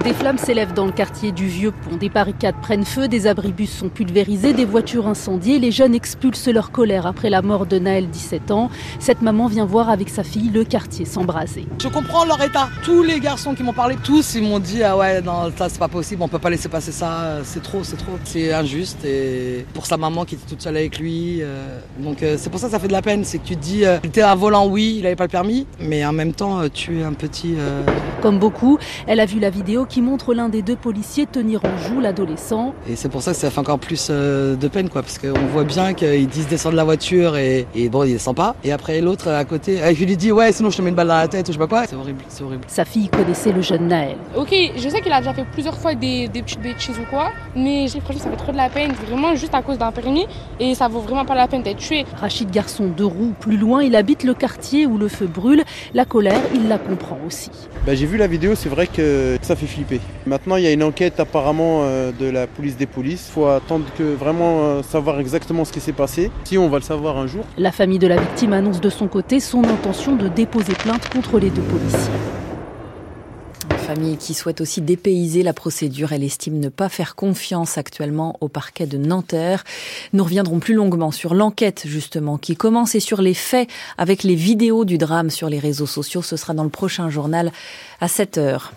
Des flammes s'élèvent dans le quartier du Vieux Pont. Des barricades prennent feu, des abribus sont pulvérisés, des voitures incendiées. Les jeunes expulsent leur colère après la mort de Naël, 17 ans. Cette maman vient voir avec sa fille le quartier s'embraser. Je comprends leur état. Tous les garçons qui m'ont parlé, tous, ils m'ont dit Ah ouais, non, ça c'est pas possible, on peut pas laisser passer ça, c'est trop, c'est trop. C'est injuste. Et pour sa maman qui était toute seule avec lui. Euh, donc euh, c'est pour ça que ça fait de la peine. C'est que tu te dis Il était un volant, oui, il avait pas le permis, mais en même temps, tu es un petit. Comme beaucoup, elle a vu la vidéo qui montre l'un des deux policiers tenir en joue l'adolescent. Et c'est pour ça que ça fait encore plus euh, de peine, quoi, parce qu'on voit bien qu'ils disent descendre de la voiture et, bon, il descend pas. Et après, l'autre à côté, il lui dit ouais, sinon je te mets une balle dans la tête ou je sais pas quoi. C'est horrible, c'est horrible. Sa fille connaissait le jeune Naël. Ok, je sais qu'il a déjà fait plusieurs fois des, des petites bêtises ou quoi, mais j'ai l'impression que ça fait trop de la peine, vraiment juste à cause d'un permis et ça vaut vraiment pas la peine d'être tué. Rachid Garçon de Roux, plus loin, il habite le quartier où le feu brûle. La colère, il la comprend aussi. Bah, j'ai vu la vidéo, c'est vrai que ça fait flipper. Maintenant, il y a une enquête apparemment euh, de la police des polices. Il faut attendre que vraiment euh, savoir exactement ce qui s'est passé. Si on va le savoir un jour. La famille de la victime annonce de son côté son intention de déposer plainte contre les deux policiers famille qui souhaite aussi dépayser la procédure. Elle estime ne pas faire confiance actuellement au parquet de Nanterre. Nous reviendrons plus longuement sur l'enquête, justement, qui commence et sur les faits avec les vidéos du drame sur les réseaux sociaux. Ce sera dans le prochain journal à 7 heures.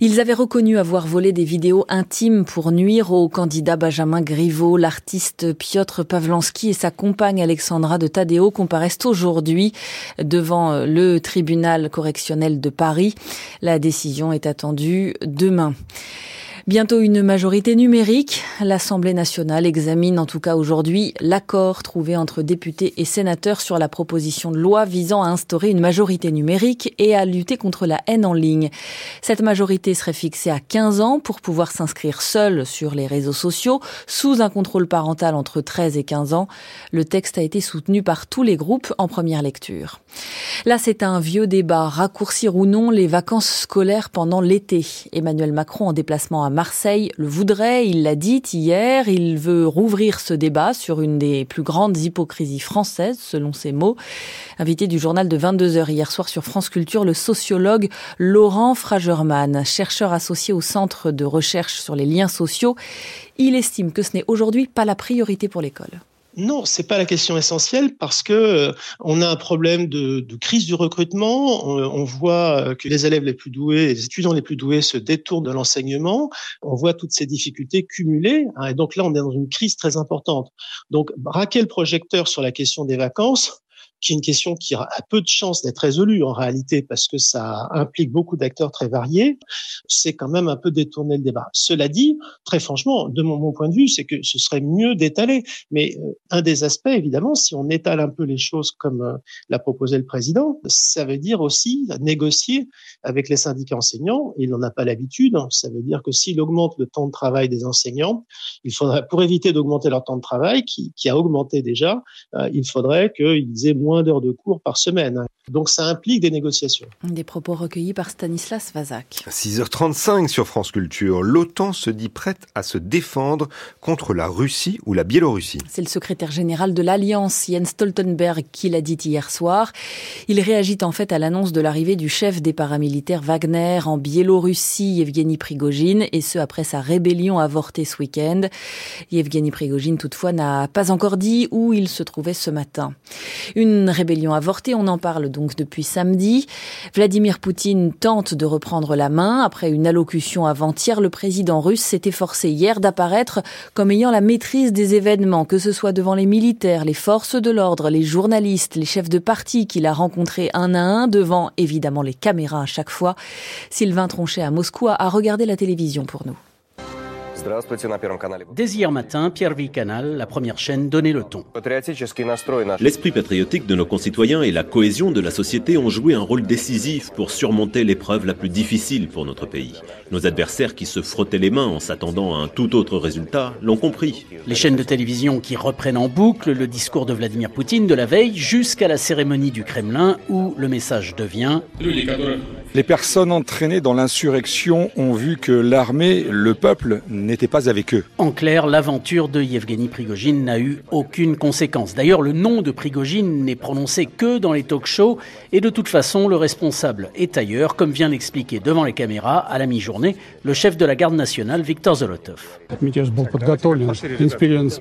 Ils avaient reconnu avoir volé des vidéos intimes pour nuire au candidat Benjamin Griveaux. L'artiste Piotr Pavlansky et sa compagne Alexandra de Tadeo comparaissent aujourd'hui devant le tribunal correctionnel de Paris. La décision est attendue demain. Bientôt une majorité numérique. L'Assemblée nationale examine en tout cas aujourd'hui l'accord trouvé entre députés et sénateurs sur la proposition de loi visant à instaurer une majorité numérique et à lutter contre la haine en ligne. Cette majorité serait fixée à 15 ans pour pouvoir s'inscrire seul sur les réseaux sociaux sous un contrôle parental entre 13 et 15 ans. Le texte a été soutenu par tous les groupes en première lecture. Là, c'est un vieux débat. Raccourcir ou non les vacances scolaires pendant l'été. Emmanuel Macron en déplacement à Marseille le voudrait, il l'a dit hier, il veut rouvrir ce débat sur une des plus grandes hypocrisies françaises, selon ses mots. Invité du journal de 22h hier soir sur France Culture, le sociologue Laurent Fragerman, chercheur associé au Centre de recherche sur les liens sociaux, il estime que ce n'est aujourd'hui pas la priorité pour l'école. Non, c'est pas la question essentielle parce que euh, on a un problème de, crise du recrutement. On, voit que les élèves les plus doués, les étudiants les plus doués se détournent de l'enseignement. On voit toutes ces difficultés cumulées. Hein, et donc là, on est dans une crise très importante. Donc, braquer le projecteur sur la question des vacances, qui est une question qui a peu de chances d'être résolue en réalité parce que ça implique beaucoup d'acteurs très variés, c'est quand même un peu détourner le débat. Cela dit, très franchement, de mon, point de vue, c'est que ce serait mieux d'étaler. Mais euh, un des aspects, évidemment, si on étale un peu les choses comme euh, l'a proposé le président, ça veut dire aussi négocier avec les syndicats enseignants. Il n'en a pas l'habitude. Ça veut dire que s'il augmente le temps de travail des enseignants, il faudrait, pour éviter d'augmenter leur temps de travail, qui, qui a augmenté déjà, euh, il faudrait qu'ils aient moins d'heures de cours par semaine. Donc ça implique des négociations. Des propos recueillis par Stanislas Vazak. 6h35 sur France Culture. L'OTAN se dit prête à se défendre contre la Russie ou la Biélorussie. C'est le secrétaire général de l'Alliance, Jens Stoltenberg, qui l'a dit hier soir. Il réagit en fait à l'annonce de l'arrivée du chef des paramilitaires Wagner en Biélorussie, Yevgeny Prigogine, et ce après sa rébellion avortée ce week-end. Yevgeny Prigogine, toutefois, n'a pas encore dit où il se trouvait ce matin. Une rébellion avortée, on en parle donc depuis samedi. Vladimir Poutine tente de reprendre la main. Après une allocution avant-hier, le président russe s'est efforcé hier d'apparaître comme ayant la maîtrise des événements, que ce soit devant les militaires, les forces de l'ordre, les journalistes, les chefs de parti qu'il a rencontrés un à un, devant évidemment les caméras à chaque fois. Sylvain Tronchet à Moscou a regardé la télévision pour nous. Dès hier matin, Pierre Canal, la première chaîne, donnait le ton. L'esprit patriotique de nos concitoyens et la cohésion de la société ont joué un rôle décisif pour surmonter l'épreuve la plus difficile pour notre pays. Nos adversaires qui se frottaient les mains en s'attendant à un tout autre résultat l'ont compris. Les chaînes de télévision qui reprennent en boucle le discours de Vladimir Poutine de la veille jusqu'à la cérémonie du Kremlin où le message devient les personnes entraînées dans l'insurrection ont vu que l'armée, le peuple, n'était pas avec eux. En clair, l'aventure de Yevgeny Prigogine n'a eu aucune conséquence. D'ailleurs, le nom de Prigogine n'est prononcé que dans les talk-shows et de toute façon, le responsable est ailleurs, comme vient l'expliquer devant les caméras à la mi-journée le chef de la garde nationale, Viktor Zolotov.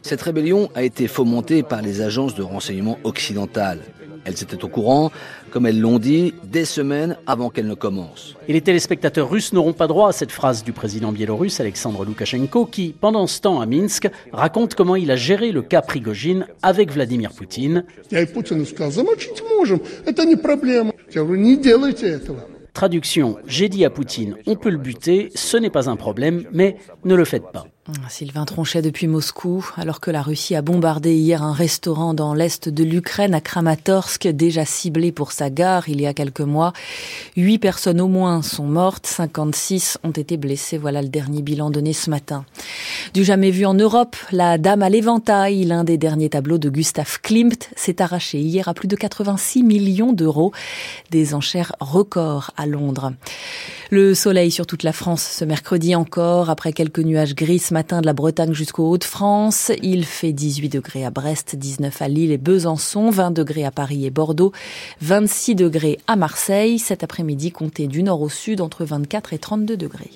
Cette rébellion a été fomentée par les agences de renseignement occidentales. Elles étaient au courant, comme elles l'ont dit, des semaines avant qu'elle ne commence. Et les téléspectateurs russes n'auront pas droit à cette phrase du président biélorusse Alexandre Loukachenko qui, pendant ce temps à Minsk, raconte comment il a géré le cas Prigogine avec Vladimir Poutine. Traduction, j'ai dit à Poutine, on peut le buter, ce n'est pas un problème, mais ne le faites pas. Sylvain Tronchet depuis Moscou, alors que la Russie a bombardé hier un restaurant dans l'est de l'Ukraine à Kramatorsk, déjà ciblé pour sa gare il y a quelques mois. Huit personnes au moins sont mortes, 56 ont été blessées. Voilà le dernier bilan donné ce matin. Du jamais vu en Europe, la Dame à l'éventail, l'un des derniers tableaux de Gustav Klimt, s'est arraché hier à plus de 86 millions d'euros. Des enchères records à Londres. Le soleil sur toute la France ce mercredi encore, après quelques nuages gris ce matin de la Bretagne jusqu'au Hauts-de-France. Il fait 18 degrés à Brest, 19 à Lille et Besançon, 20 degrés à Paris et Bordeaux, 26 degrés à Marseille. Cet après-midi, comptez du nord au sud entre 24 et 32 degrés.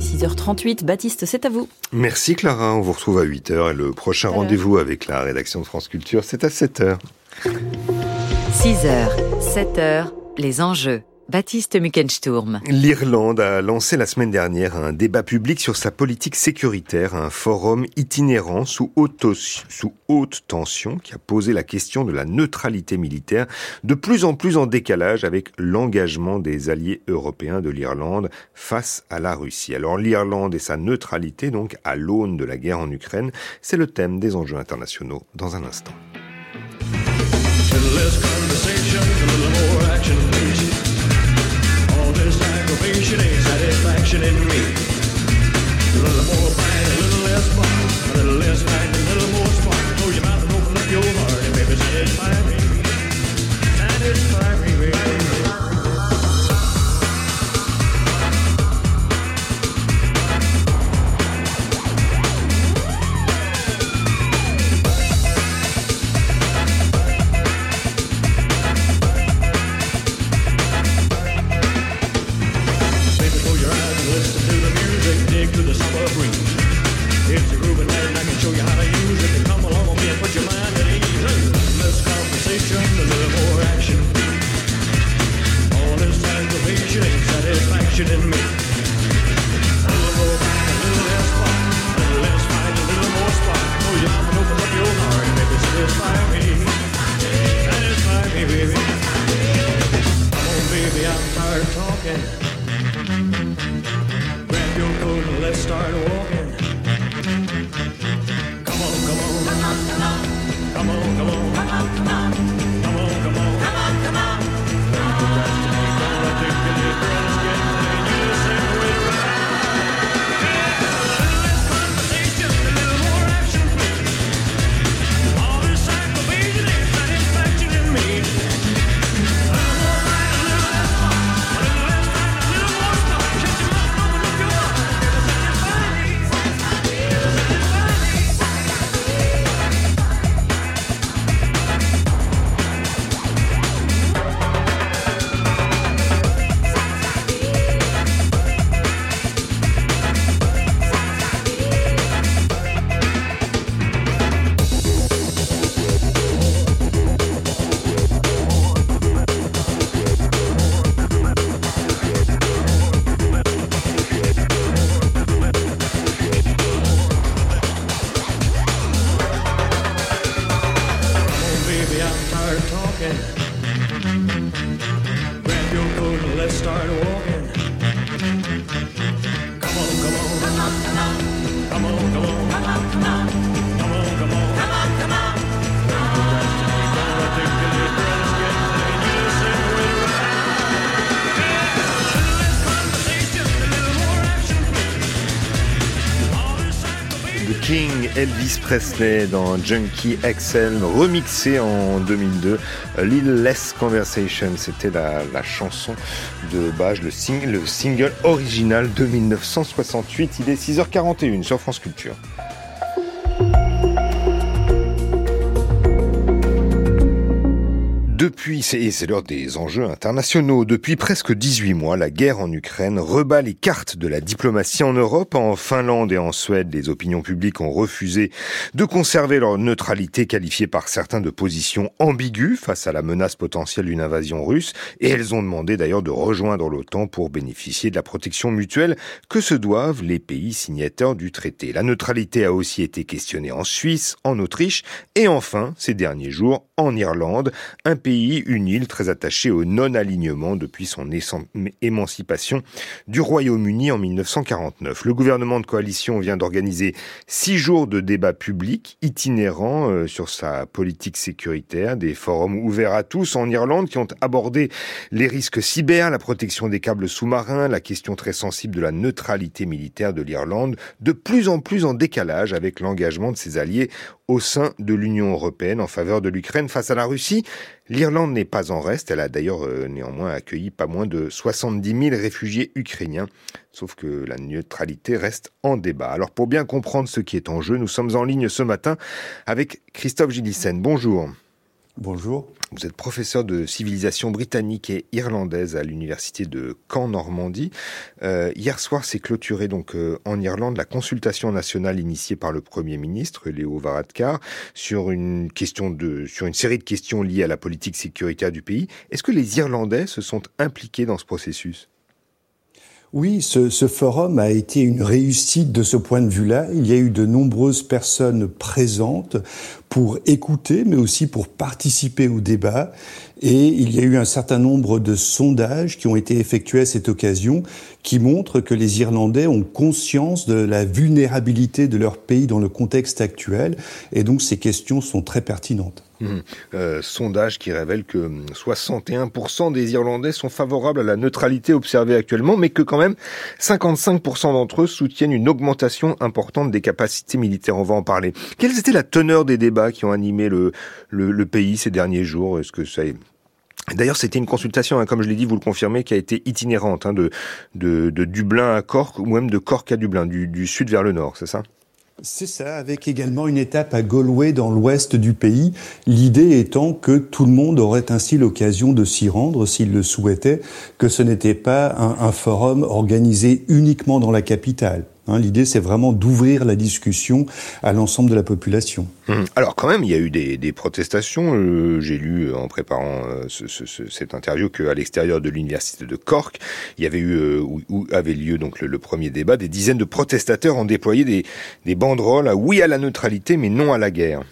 6h38, Baptiste, c'est à vous. Merci Clara, on vous retrouve à 8h et le prochain rendez-vous avec la rédaction de France Culture, c'est à 7h. 6h, 7h, les enjeux. Baptiste Muckensturm. L'Irlande a lancé la semaine dernière un débat public sur sa politique sécuritaire, un forum itinérant sous haute, sous haute tension qui a posé la question de la neutralité militaire, de plus en plus en décalage avec l'engagement des alliés européens de l'Irlande face à la Russie. Alors l'Irlande et sa neutralité, donc à l'aune de la guerre en Ukraine, c'est le thème des enjeux internationaux dans un instant. In me. A little more fight, a little less fun. A little less fight, The King Elvis Presley dans Junkie XL, remixé en 2002. A Little Less Conversation, c'était la, chanson de Bage, le single original de 1968. Il est 6h41 sur France Culture. Depuis, c'est c'est l'heure des enjeux internationaux. Depuis presque 18 mois, la guerre en Ukraine rebat les cartes de la diplomatie en Europe. En Finlande et en Suède, les opinions publiques ont refusé de conserver leur neutralité qualifiée par certains de position ambiguë face à la menace potentielle d'une invasion russe. Et elles ont demandé d'ailleurs de rejoindre l'OTAN pour bénéficier de la protection mutuelle que se doivent les pays signataires du traité. La neutralité a aussi été questionnée en Suisse, en Autriche et enfin, ces derniers jours, en Irlande, pays, une île très attachée au non-alignement depuis son émancipation du Royaume-Uni en 1949. Le gouvernement de coalition vient d'organiser six jours de débats publics itinérants euh, sur sa politique sécuritaire, des forums ouverts à tous en Irlande qui ont abordé les risques cyber, la protection des câbles sous-marins, la question très sensible de la neutralité militaire de l'Irlande, de plus en plus en décalage avec l'engagement de ses alliés au sein de l'Union européenne en faveur de l'Ukraine face à la Russie. L'Irlande n'est pas en reste. Elle a d'ailleurs euh, néanmoins accueilli pas moins de 70 000 réfugiés ukrainiens. Sauf que la neutralité reste en débat. Alors pour bien comprendre ce qui est en jeu, nous sommes en ligne ce matin avec Christophe Gillissen. Bonjour. Bonjour. Vous êtes professeur de civilisation britannique et irlandaise à l'université de Caen Normandie. Euh, hier soir s'est clôturée donc euh, en Irlande la consultation nationale initiée par le Premier ministre Léo Varadkar sur une question de sur une série de questions liées à la politique sécuritaire du pays. Est-ce que les Irlandais se sont impliqués dans ce processus? Oui, ce, forum a été une réussite de ce point de vue-là. Il y a eu de nombreuses personnes présentes pour écouter, mais aussi pour participer au débat. Et il y a eu un certain nombre de sondages qui ont été effectués à cette occasion qui montrent que les Irlandais ont conscience de la vulnérabilité de leur pays dans le contexte actuel. Et donc ces questions sont très pertinentes. Mmh. Euh, sondage qui révèle que 61% des Irlandais sont favorables à la neutralité observée actuellement, mais que quand même 55% d'entre eux soutiennent une augmentation importante des capacités militaires. On va en parler. Quelle était la teneur des débats qui ont animé le, le, le pays ces derniers jours? Est-ce que ça est D'ailleurs, c'était une consultation, hein, comme je l'ai dit, vous le confirmez, qui a été itinérante, hein, de, Dublin à Cork, ou même de Cork à Dublin, du, sud vers le nord, c'est ça? C'est ça, avec également une étape à Galway dans l'ouest du pays, l'idée étant que tout le monde aurait ainsi l'occasion de s'y rendre s'il le souhaitait, que ce n'était pas un, forum organisé uniquement dans la capitale. Hein, L'idée, c'est vraiment d'ouvrir la discussion à l'ensemble de la population. Hum. Alors quand même, il y a eu des, protestations. Euh, J'ai lu euh, en préparant euh, ce, ce, ce, cette interview qu'à l'extérieur de l'université de Cork, il y avait eu où, avait lieu donc le, le, premier débat. Des dizaines de protestateurs ont déployé des, des banderoles à oui à la neutralité, mais non à la guerre.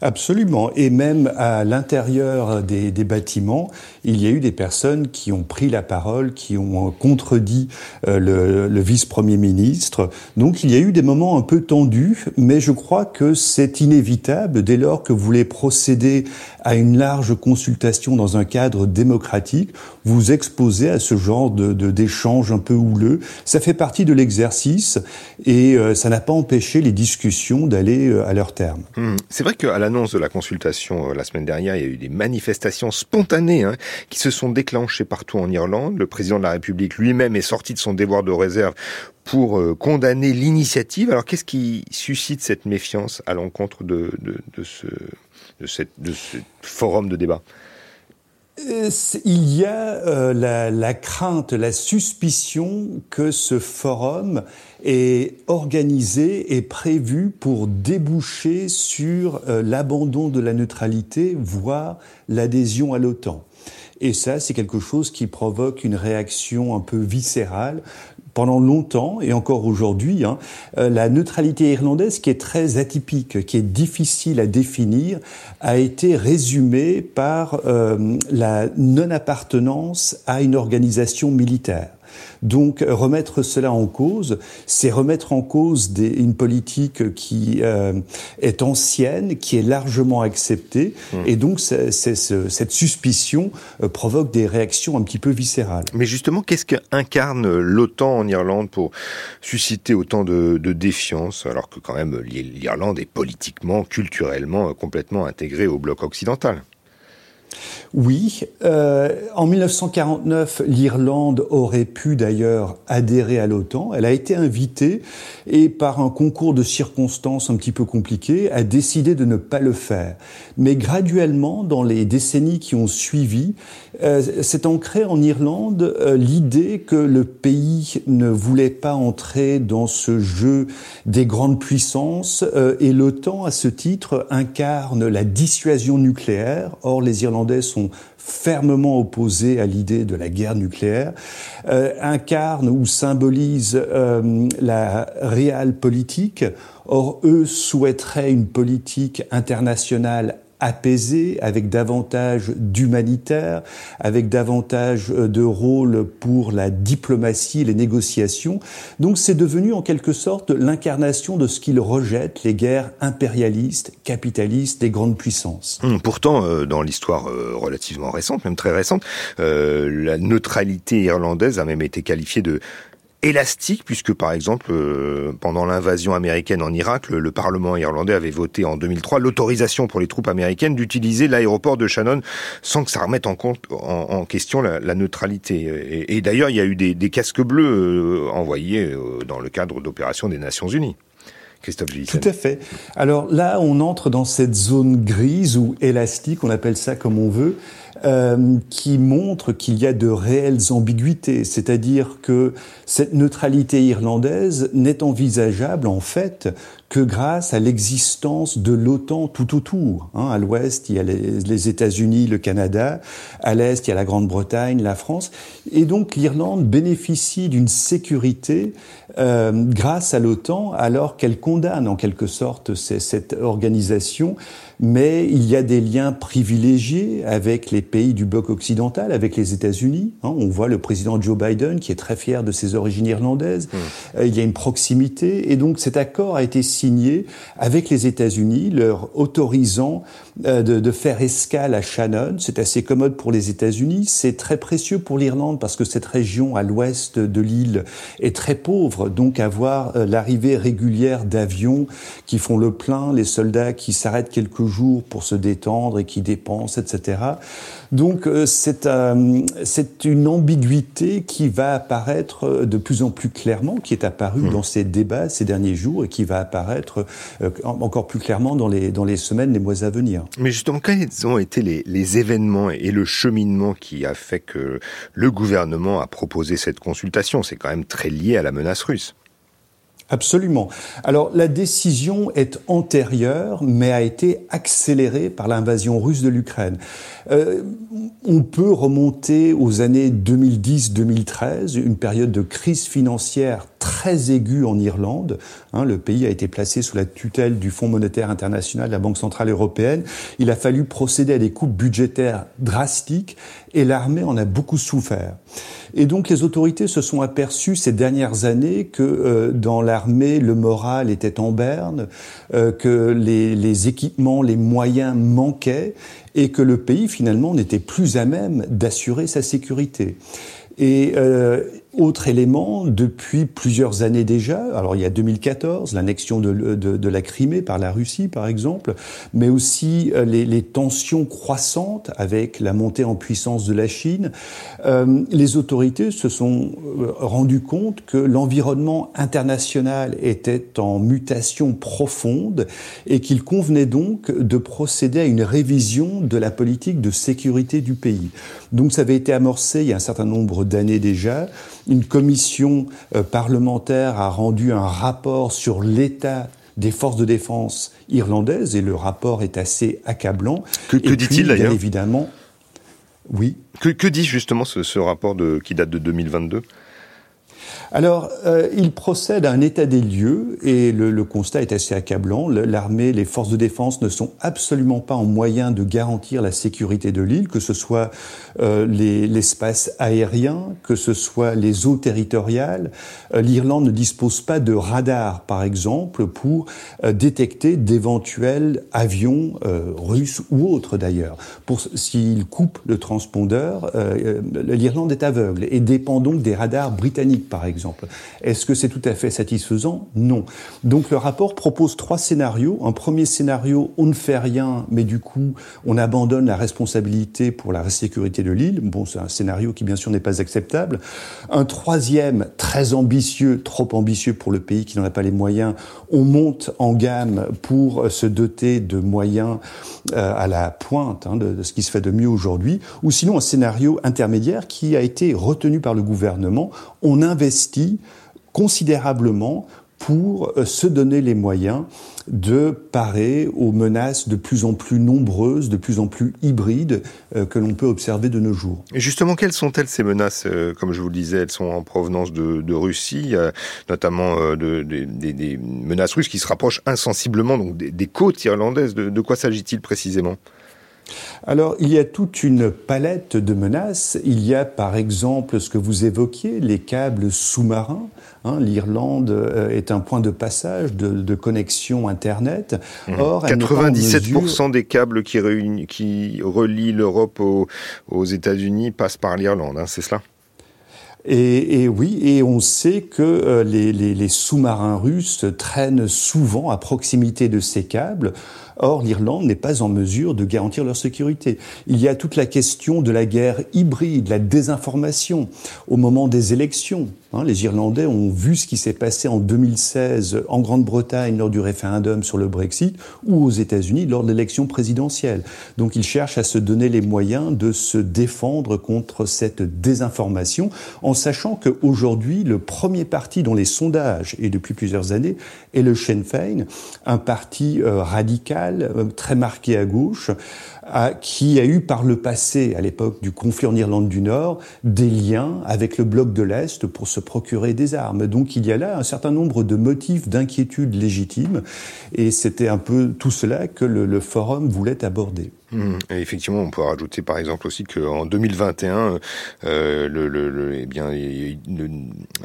Absolument. Et même à l'intérieur des, des, bâtiments, il y a eu des personnes qui ont pris la parole, qui ont contredit euh, le, le vice-premier ministre. Donc il y a eu des moments un peu tendus, mais je crois que c'est inévitable dès lors que vous voulez procéder à une large consultation dans un cadre démocratique, vous exposez à ce genre de d'échanges un peu houleux. Ça fait partie de l'exercice et euh, ça n'a pas empêché les discussions d'aller euh, à leur terme. Mmh. C'est vrai qu'à l'annonce de la consultation euh, la semaine dernière, il y a eu des manifestations spontanées hein, qui se sont déclenchées partout en Irlande. Le président de la République lui-même est sorti de son devoir de réserve pour euh, condamner l'initiative. Alors qu'est-ce qui suscite cette méfiance à l'encontre de, ce, forum de débat? Euh, il y a la, crainte, la suspicion que ce forum est organisé et prévu pour déboucher sur euh, l'abandon de la neutralité, voire l'adhésion à l'OTAN. Et ça, c'est quelque chose qui provoque une réaction un peu viscérale pendant longtemps et encore aujourd'hui, hein, euh, la neutralité irlandaise, qui est très atypique, qui est difficile à définir, a été résumée par euh, la non-appartenance à une organisation militaire. Donc remettre cela en cause, c'est remettre en cause des, une politique qui euh, est ancienne, qui est largement acceptée, mmh. et donc cette suspicion euh, provoque des réactions un petit peu viscérales. Mais justement, qu'est-ce qu'incarne l'OTAN en Irlande pour susciter autant de, de défiance, alors que quand même l'Irlande est politiquement, culturellement complètement intégrée au bloc occidental? Oui, euh, en 1949, l'Irlande aurait pu d'ailleurs adhérer à l'OTAN. Elle a été invitée et par un concours de circonstances un petit peu compliqué, a décidé de ne pas le faire. Mais graduellement, dans les décennies qui ont suivi, euh, s'est ancrée en Irlande euh, l'idée que le pays ne voulait pas entrer dans ce jeu des grandes puissances euh, et l'OTAN, à ce titre, incarne la dissuasion nucléaire. Or, les Irlandais sont fermement opposés à l'idée de la guerre nucléaire, euh, incarne ou symbolise euh, la réelle politique. Or, eux souhaiteraient une politique internationale apaisé, avec davantage d'humanitaire, avec davantage euh, de rôle pour la diplomatie, les négociations. Donc c'est devenu en quelque sorte l'incarnation de ce qu'ils rejettent, les guerres impérialistes, capitalistes des grandes puissances. Hum, pourtant, euh, dans l'histoire euh, relativement récente, même très récente, la neutralité irlandaise a même été qualifiée de élastique, puisque par exemple, euh, pendant l'invasion américaine en Irak, le, le, Parlement irlandais avait voté en 2003 l'autorisation pour les troupes américaines d'utiliser l'aéroport de Shannon sans que ça remette en, compte, en, en question la, la, neutralité. Et, d'ailleurs, il y a eu des, des casques bleus euh, envoyés euh, dans le cadre d'opérations des Nations Unies. Christophe Tout à fait. Alors là, on entre dans cette zone grise ou élastique, on appelle ça comme on veut, euh, qui montre qu'il y a de réelles ambiguïtés, c'est-à-dire que cette neutralité irlandaise n'est envisageable en fait que grâce à l'existence de l'OTAN tout autour. Hein, à l'ouest, il y a les, les États-Unis, le Canada, à l'est, il y a la Grande-Bretagne, la France, et donc l'Irlande bénéficie d'une sécurité euh, grâce à l'OTAN, alors qu'elle condamne en quelque sorte cette organisation mais il y a des liens privilégiés avec les pays du bloc occidental, avec les États-Unis. Hein, on voit le président Joe Biden qui est très fier de ses origines irlandaises. Mmh. Euh, il y a une proximité et donc cet accord a été signé avec les États-Unis, leur autorisant euh, de, de, faire escale à Shannon. C'est assez commode pour les États-Unis. C'est très précieux pour l'Irlande parce que cette région à l'ouest de l'île est très pauvre. Donc avoir euh, l'arrivée régulière d'avions qui font le plein, les soldats qui s'arrêtent quelques jours pour se détendre et qui dépensent, etc. Donc euh, c'est euh, une ambiguïté qui va apparaître de plus en plus clairement, qui est apparue mmh. dans ces débats ces derniers jours et qui va apparaître euh, encore plus clairement dans les, dans les semaines, les mois à venir. Mais justement, quels ont été les, les événements et le cheminement qui a fait que le gouvernement a proposé cette consultation? C'est quand même très lié à la menace russe. Absolument. Alors la décision est antérieure, mais a été accélérée par l'invasion russe de l'Ukraine. Euh, on peut remonter aux années 2010-2013, une période de crise financière très aiguë en Irlande. Hein, le pays a été placé sous la tutelle du Fonds monétaire international, de la Banque centrale européenne. Il a fallu procéder à des coupes budgétaires drastiques et l'armée en a beaucoup souffert. Et donc les autorités se sont aperçues ces dernières années que euh, dans l'armée, le moral était en berne, euh, que les, les équipements, les moyens manquaient et que le pays finalement n'était plus à même d'assurer sa sécurité. Et euh, autre élément, depuis plusieurs années déjà, alors il y a 2014, l'annexion de, la Crimée par la Russie par exemple, mais aussi euh, les, les, tensions croissantes avec la montée en puissance de la Chine, euh, les autorités se sont euh, rendues compte que l'environnement international était en mutation profonde et qu'il convenait donc de procéder à une révision de la politique de sécurité du pays. Donc ça avait été amorcé il y a un certain nombre d'années déjà. Une commission euh, parlementaire a rendu un rapport sur l'état des forces de défense irlandaises et le rapport est assez accablant. Que, que dit-il d'ailleurs Évidemment, oui. Que, que dit justement ce, ce rapport de, qui date de 2022 alors, euh, il procède à un état des lieux et le, le constat est assez accablant. L'armée, les forces de défense ne sont absolument pas en moyen de garantir la sécurité de l'île, que ce soit euh, l'espace aérien, que ce soit les eaux territoriales. Euh, L'Irlande ne dispose pas de radar, par exemple, pour euh, détecter d'éventuels avions euh, russes ou autres d'ailleurs. S'il coupe le transpondeur, l'Irlande est aveugle et dépend donc des radars britanniques, par exemple. Est-ce que c'est tout à fait satisfaisant? Non. Donc le rapport propose trois scénarios. Un premier scénario, on ne fait rien, mais du coup, on abandonne la responsabilité pour la sécurité de l'île. Bon, c'est un scénario qui, bien sûr, n'est pas acceptable. Un troisième, très ambitieux, trop ambitieux pour le pays qui n'en a pas les moyens. On monte en gamme pour se doter de moyens euh, à la pointe hein, de, de ce qui se fait de mieux aujourd'hui. Ou sinon, un scénario intermédiaire qui a été retenu par le gouvernement. On investit considérablement pour euh, se donner les moyens de parer aux menaces de plus en plus nombreuses, de plus en plus hybrides euh, que l'on peut observer de nos jours. Et justement, quelles sont-elles ces menaces euh, Comme je vous le disais, elles sont en provenance de, Russie, notamment de, de, des, menaces russes qui se rapprochent insensiblement donc des, côtes irlandaises. De quoi s'agit-il précisément? Alors, il y a toute une palette de menaces. Il y a, par exemple, ce que vous évoquiez, les câbles sous-marins. Hein, L'Irlande euh, est un point de passage de, de connexion Internet. Mmh. Or, 97% mesure... des câbles qui, relient l'Europe aux, aux États-Unis passent par l'Irlande, hein, c'est cela? Et, et, oui, et on sait que euh, les, les, les sous-marins russes traînent souvent à proximité de ces câbles. Or, l'Irlande n'est pas en mesure de garantir leur sécurité. Il y a toute la question de la guerre hybride, la désinformation au moment des élections. Hein, les Irlandais ont vu ce qui s'est passé en 2016 en Grande-Bretagne lors du référendum sur le Brexit ou aux États-Unis lors de l'élection présidentielle. Donc, ils cherchent à se donner les moyens de se défendre contre cette désinformation en sachant qu'aujourd'hui, le premier parti dont les sondages, et depuis plusieurs années, est le Sinn Féin, un parti euh, radical euh, très marqué à gauche, qui a eu par le passé, à l'époque du conflit en Irlande du Nord, des liens avec le bloc de l'Est pour se procurer des armes. Donc il y a là un certain nombre de motifs d'inquiétude légitimes, et c'était un peu tout cela que le, le forum voulait aborder. Mmh. Effectivement, on peut rajouter par exemple aussi qu'en 2021, euh, eh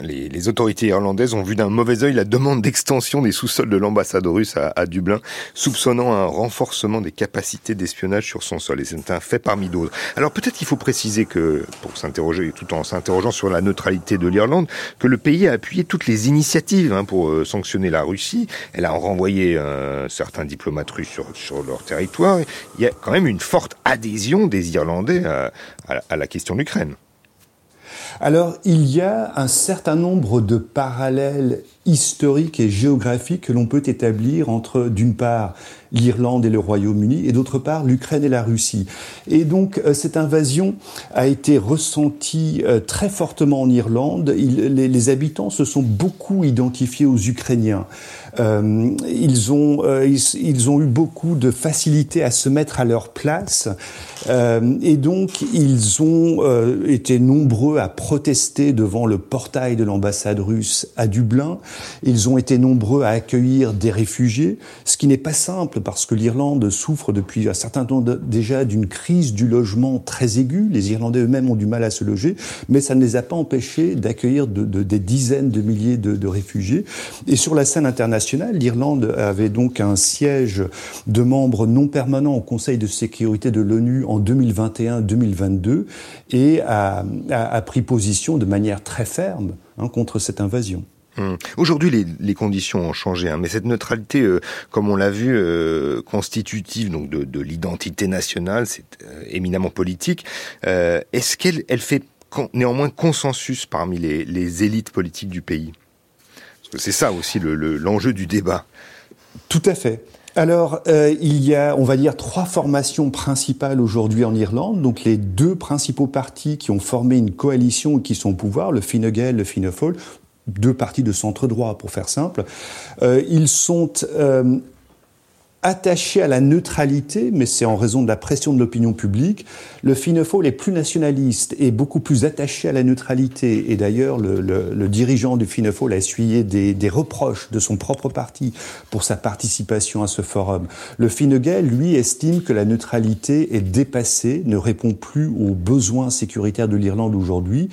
les, autorités irlandaises ont vu d'un mauvais œil la demande d'extension des sous-sols de l'ambassade russe à, à, Dublin, soupçonnant un renforcement des capacités d'espionnage sur son sol. Et c'est un fait parmi d'autres. Alors peut-être qu'il faut préciser que, pour s'interroger, tout en s'interrogeant sur la neutralité de l'Irlande, que le pays a appuyé toutes les initiatives hein, pour euh, sanctionner la Russie. Elle a renvoyé euh, certains diplomates russes sur, sur leur territoire. Il y a quand même une forte adhésion des Irlandais à, la question de l'Ukraine. Alors, il y a un certain nombre de parallèles historique et géographique que l'on peut établir entre, d'une part, l'Irlande et le Royaume-Uni, et d'autre part l'Ukraine et la Russie. Et donc euh, cette invasion a été ressentie euh, très fortement en Irlande. les, habitants se sont beaucoup identifiés aux Ukrainiens. Euh, ils, ont, euh, ils, ont eu beaucoup de facilité à se mettre à leur place euh, et donc ils ont été nombreux à protester devant le portail de l'ambassade russe à Dublin. Ils ont été nombreux à accueillir des réfugiés, ce qui n'est pas simple parce que l'Irlande souffre depuis un certain temps déjà d'une crise du logement très aiguë. Les Irlandais eux-mêmes ont du mal à se loger, mais ça ne les a pas empêchés d'accueillir de, de, des dizaines de milliers de, de, réfugiés. Et sur la scène internationale, l'Irlande avait donc un siège de membres non permanents au Conseil de sécurité de l'ONU en 2021-2022 et a, pris position de manière très ferme hein, contre cette invasion. Hum. Aujourd'hui, les, conditions ont changé, hein, mais cette neutralité, euh, comme on l'a vu, euh, constitutive donc de, de l'identité nationale, c'est euh, éminemment politique. Est-ce qu'elle elle fait néanmoins consensus parmi les, élites politiques du pays? C'est ça aussi l'enjeu le, du débat. Tout à fait. Alors, euh, il y a, on va dire, trois formations principales aujourd'hui en Irlande. Donc, les deux principaux partis qui ont formé une coalition et qui sont au pouvoir, le Fine Gael, le Fianna Fáil, deux partis de centre droit, pour faire simple. Euh, ils sont euh, attachés à la neutralité, mais c'est en raison de la pression de l'opinion publique. Le Fianna Fáil est plus nationaliste et beaucoup plus attaché à la neutralité. Et d'ailleurs, le, le, le, dirigeant du Fianna Fáil a essuyé des, des, reproches de son propre parti pour sa participation à ce forum. Le Fine Gael, lui, estime que la neutralité est dépassée, ne répond plus aux besoins sécuritaires de l'Irlande aujourd'hui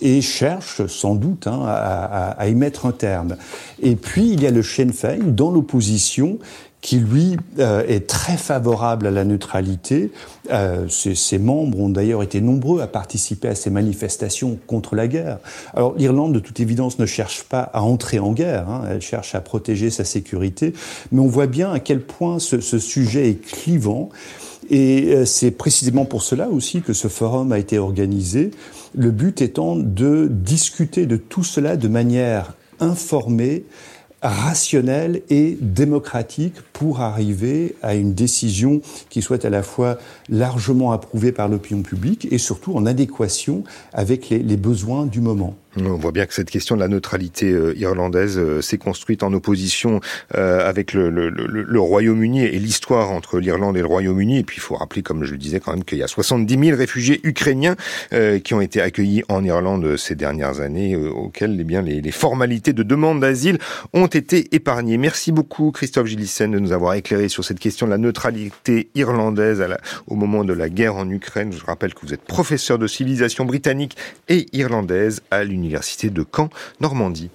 et cherche sans doute hein, à, à, à y mettre un terme. Et puis, il y a le Sinn Féin dans l'opposition qui lui euh, est très favorable à la neutralité. Euh, ses, membres ont d'ailleurs été nombreux à participer à ces manifestations contre la guerre. Alors l'Irlande, de toute évidence, ne cherche pas à entrer en guerre, hein, elle cherche à protéger sa sécurité, mais on voit bien à quel point ce, ce sujet est clivant. Et euh, c'est précisément pour cela aussi que ce forum a été organisé, le but étant de discuter de tout cela de manière informée, rationnel et démocratique pour arriver à une décision qui soit à la fois largement approuvée par l'opinion publique et surtout en adéquation avec les, les besoins du moment. On voit bien que cette question de la neutralité euh, irlandaise euh, s'est construite en opposition euh, avec le, Royaume-Uni et l'histoire entre l'Irlande et le Royaume-Uni. Et puis il faut rappeler, comme je le disais quand même, qu'il y a 70 000 réfugiés ukrainiens qui ont été accueillis en Irlande ces dernières années, auxquels eh bien, les, formalités de demande d'asile ont été épargnées. Merci beaucoup Christophe Gillissen de nous avoir éclairé sur cette question de la neutralité irlandaise la, au moment de la guerre en Ukraine. Je rappelle que vous êtes professeur de civilisation britannique et irlandaise à l'Université l'université de Caen, Normandie.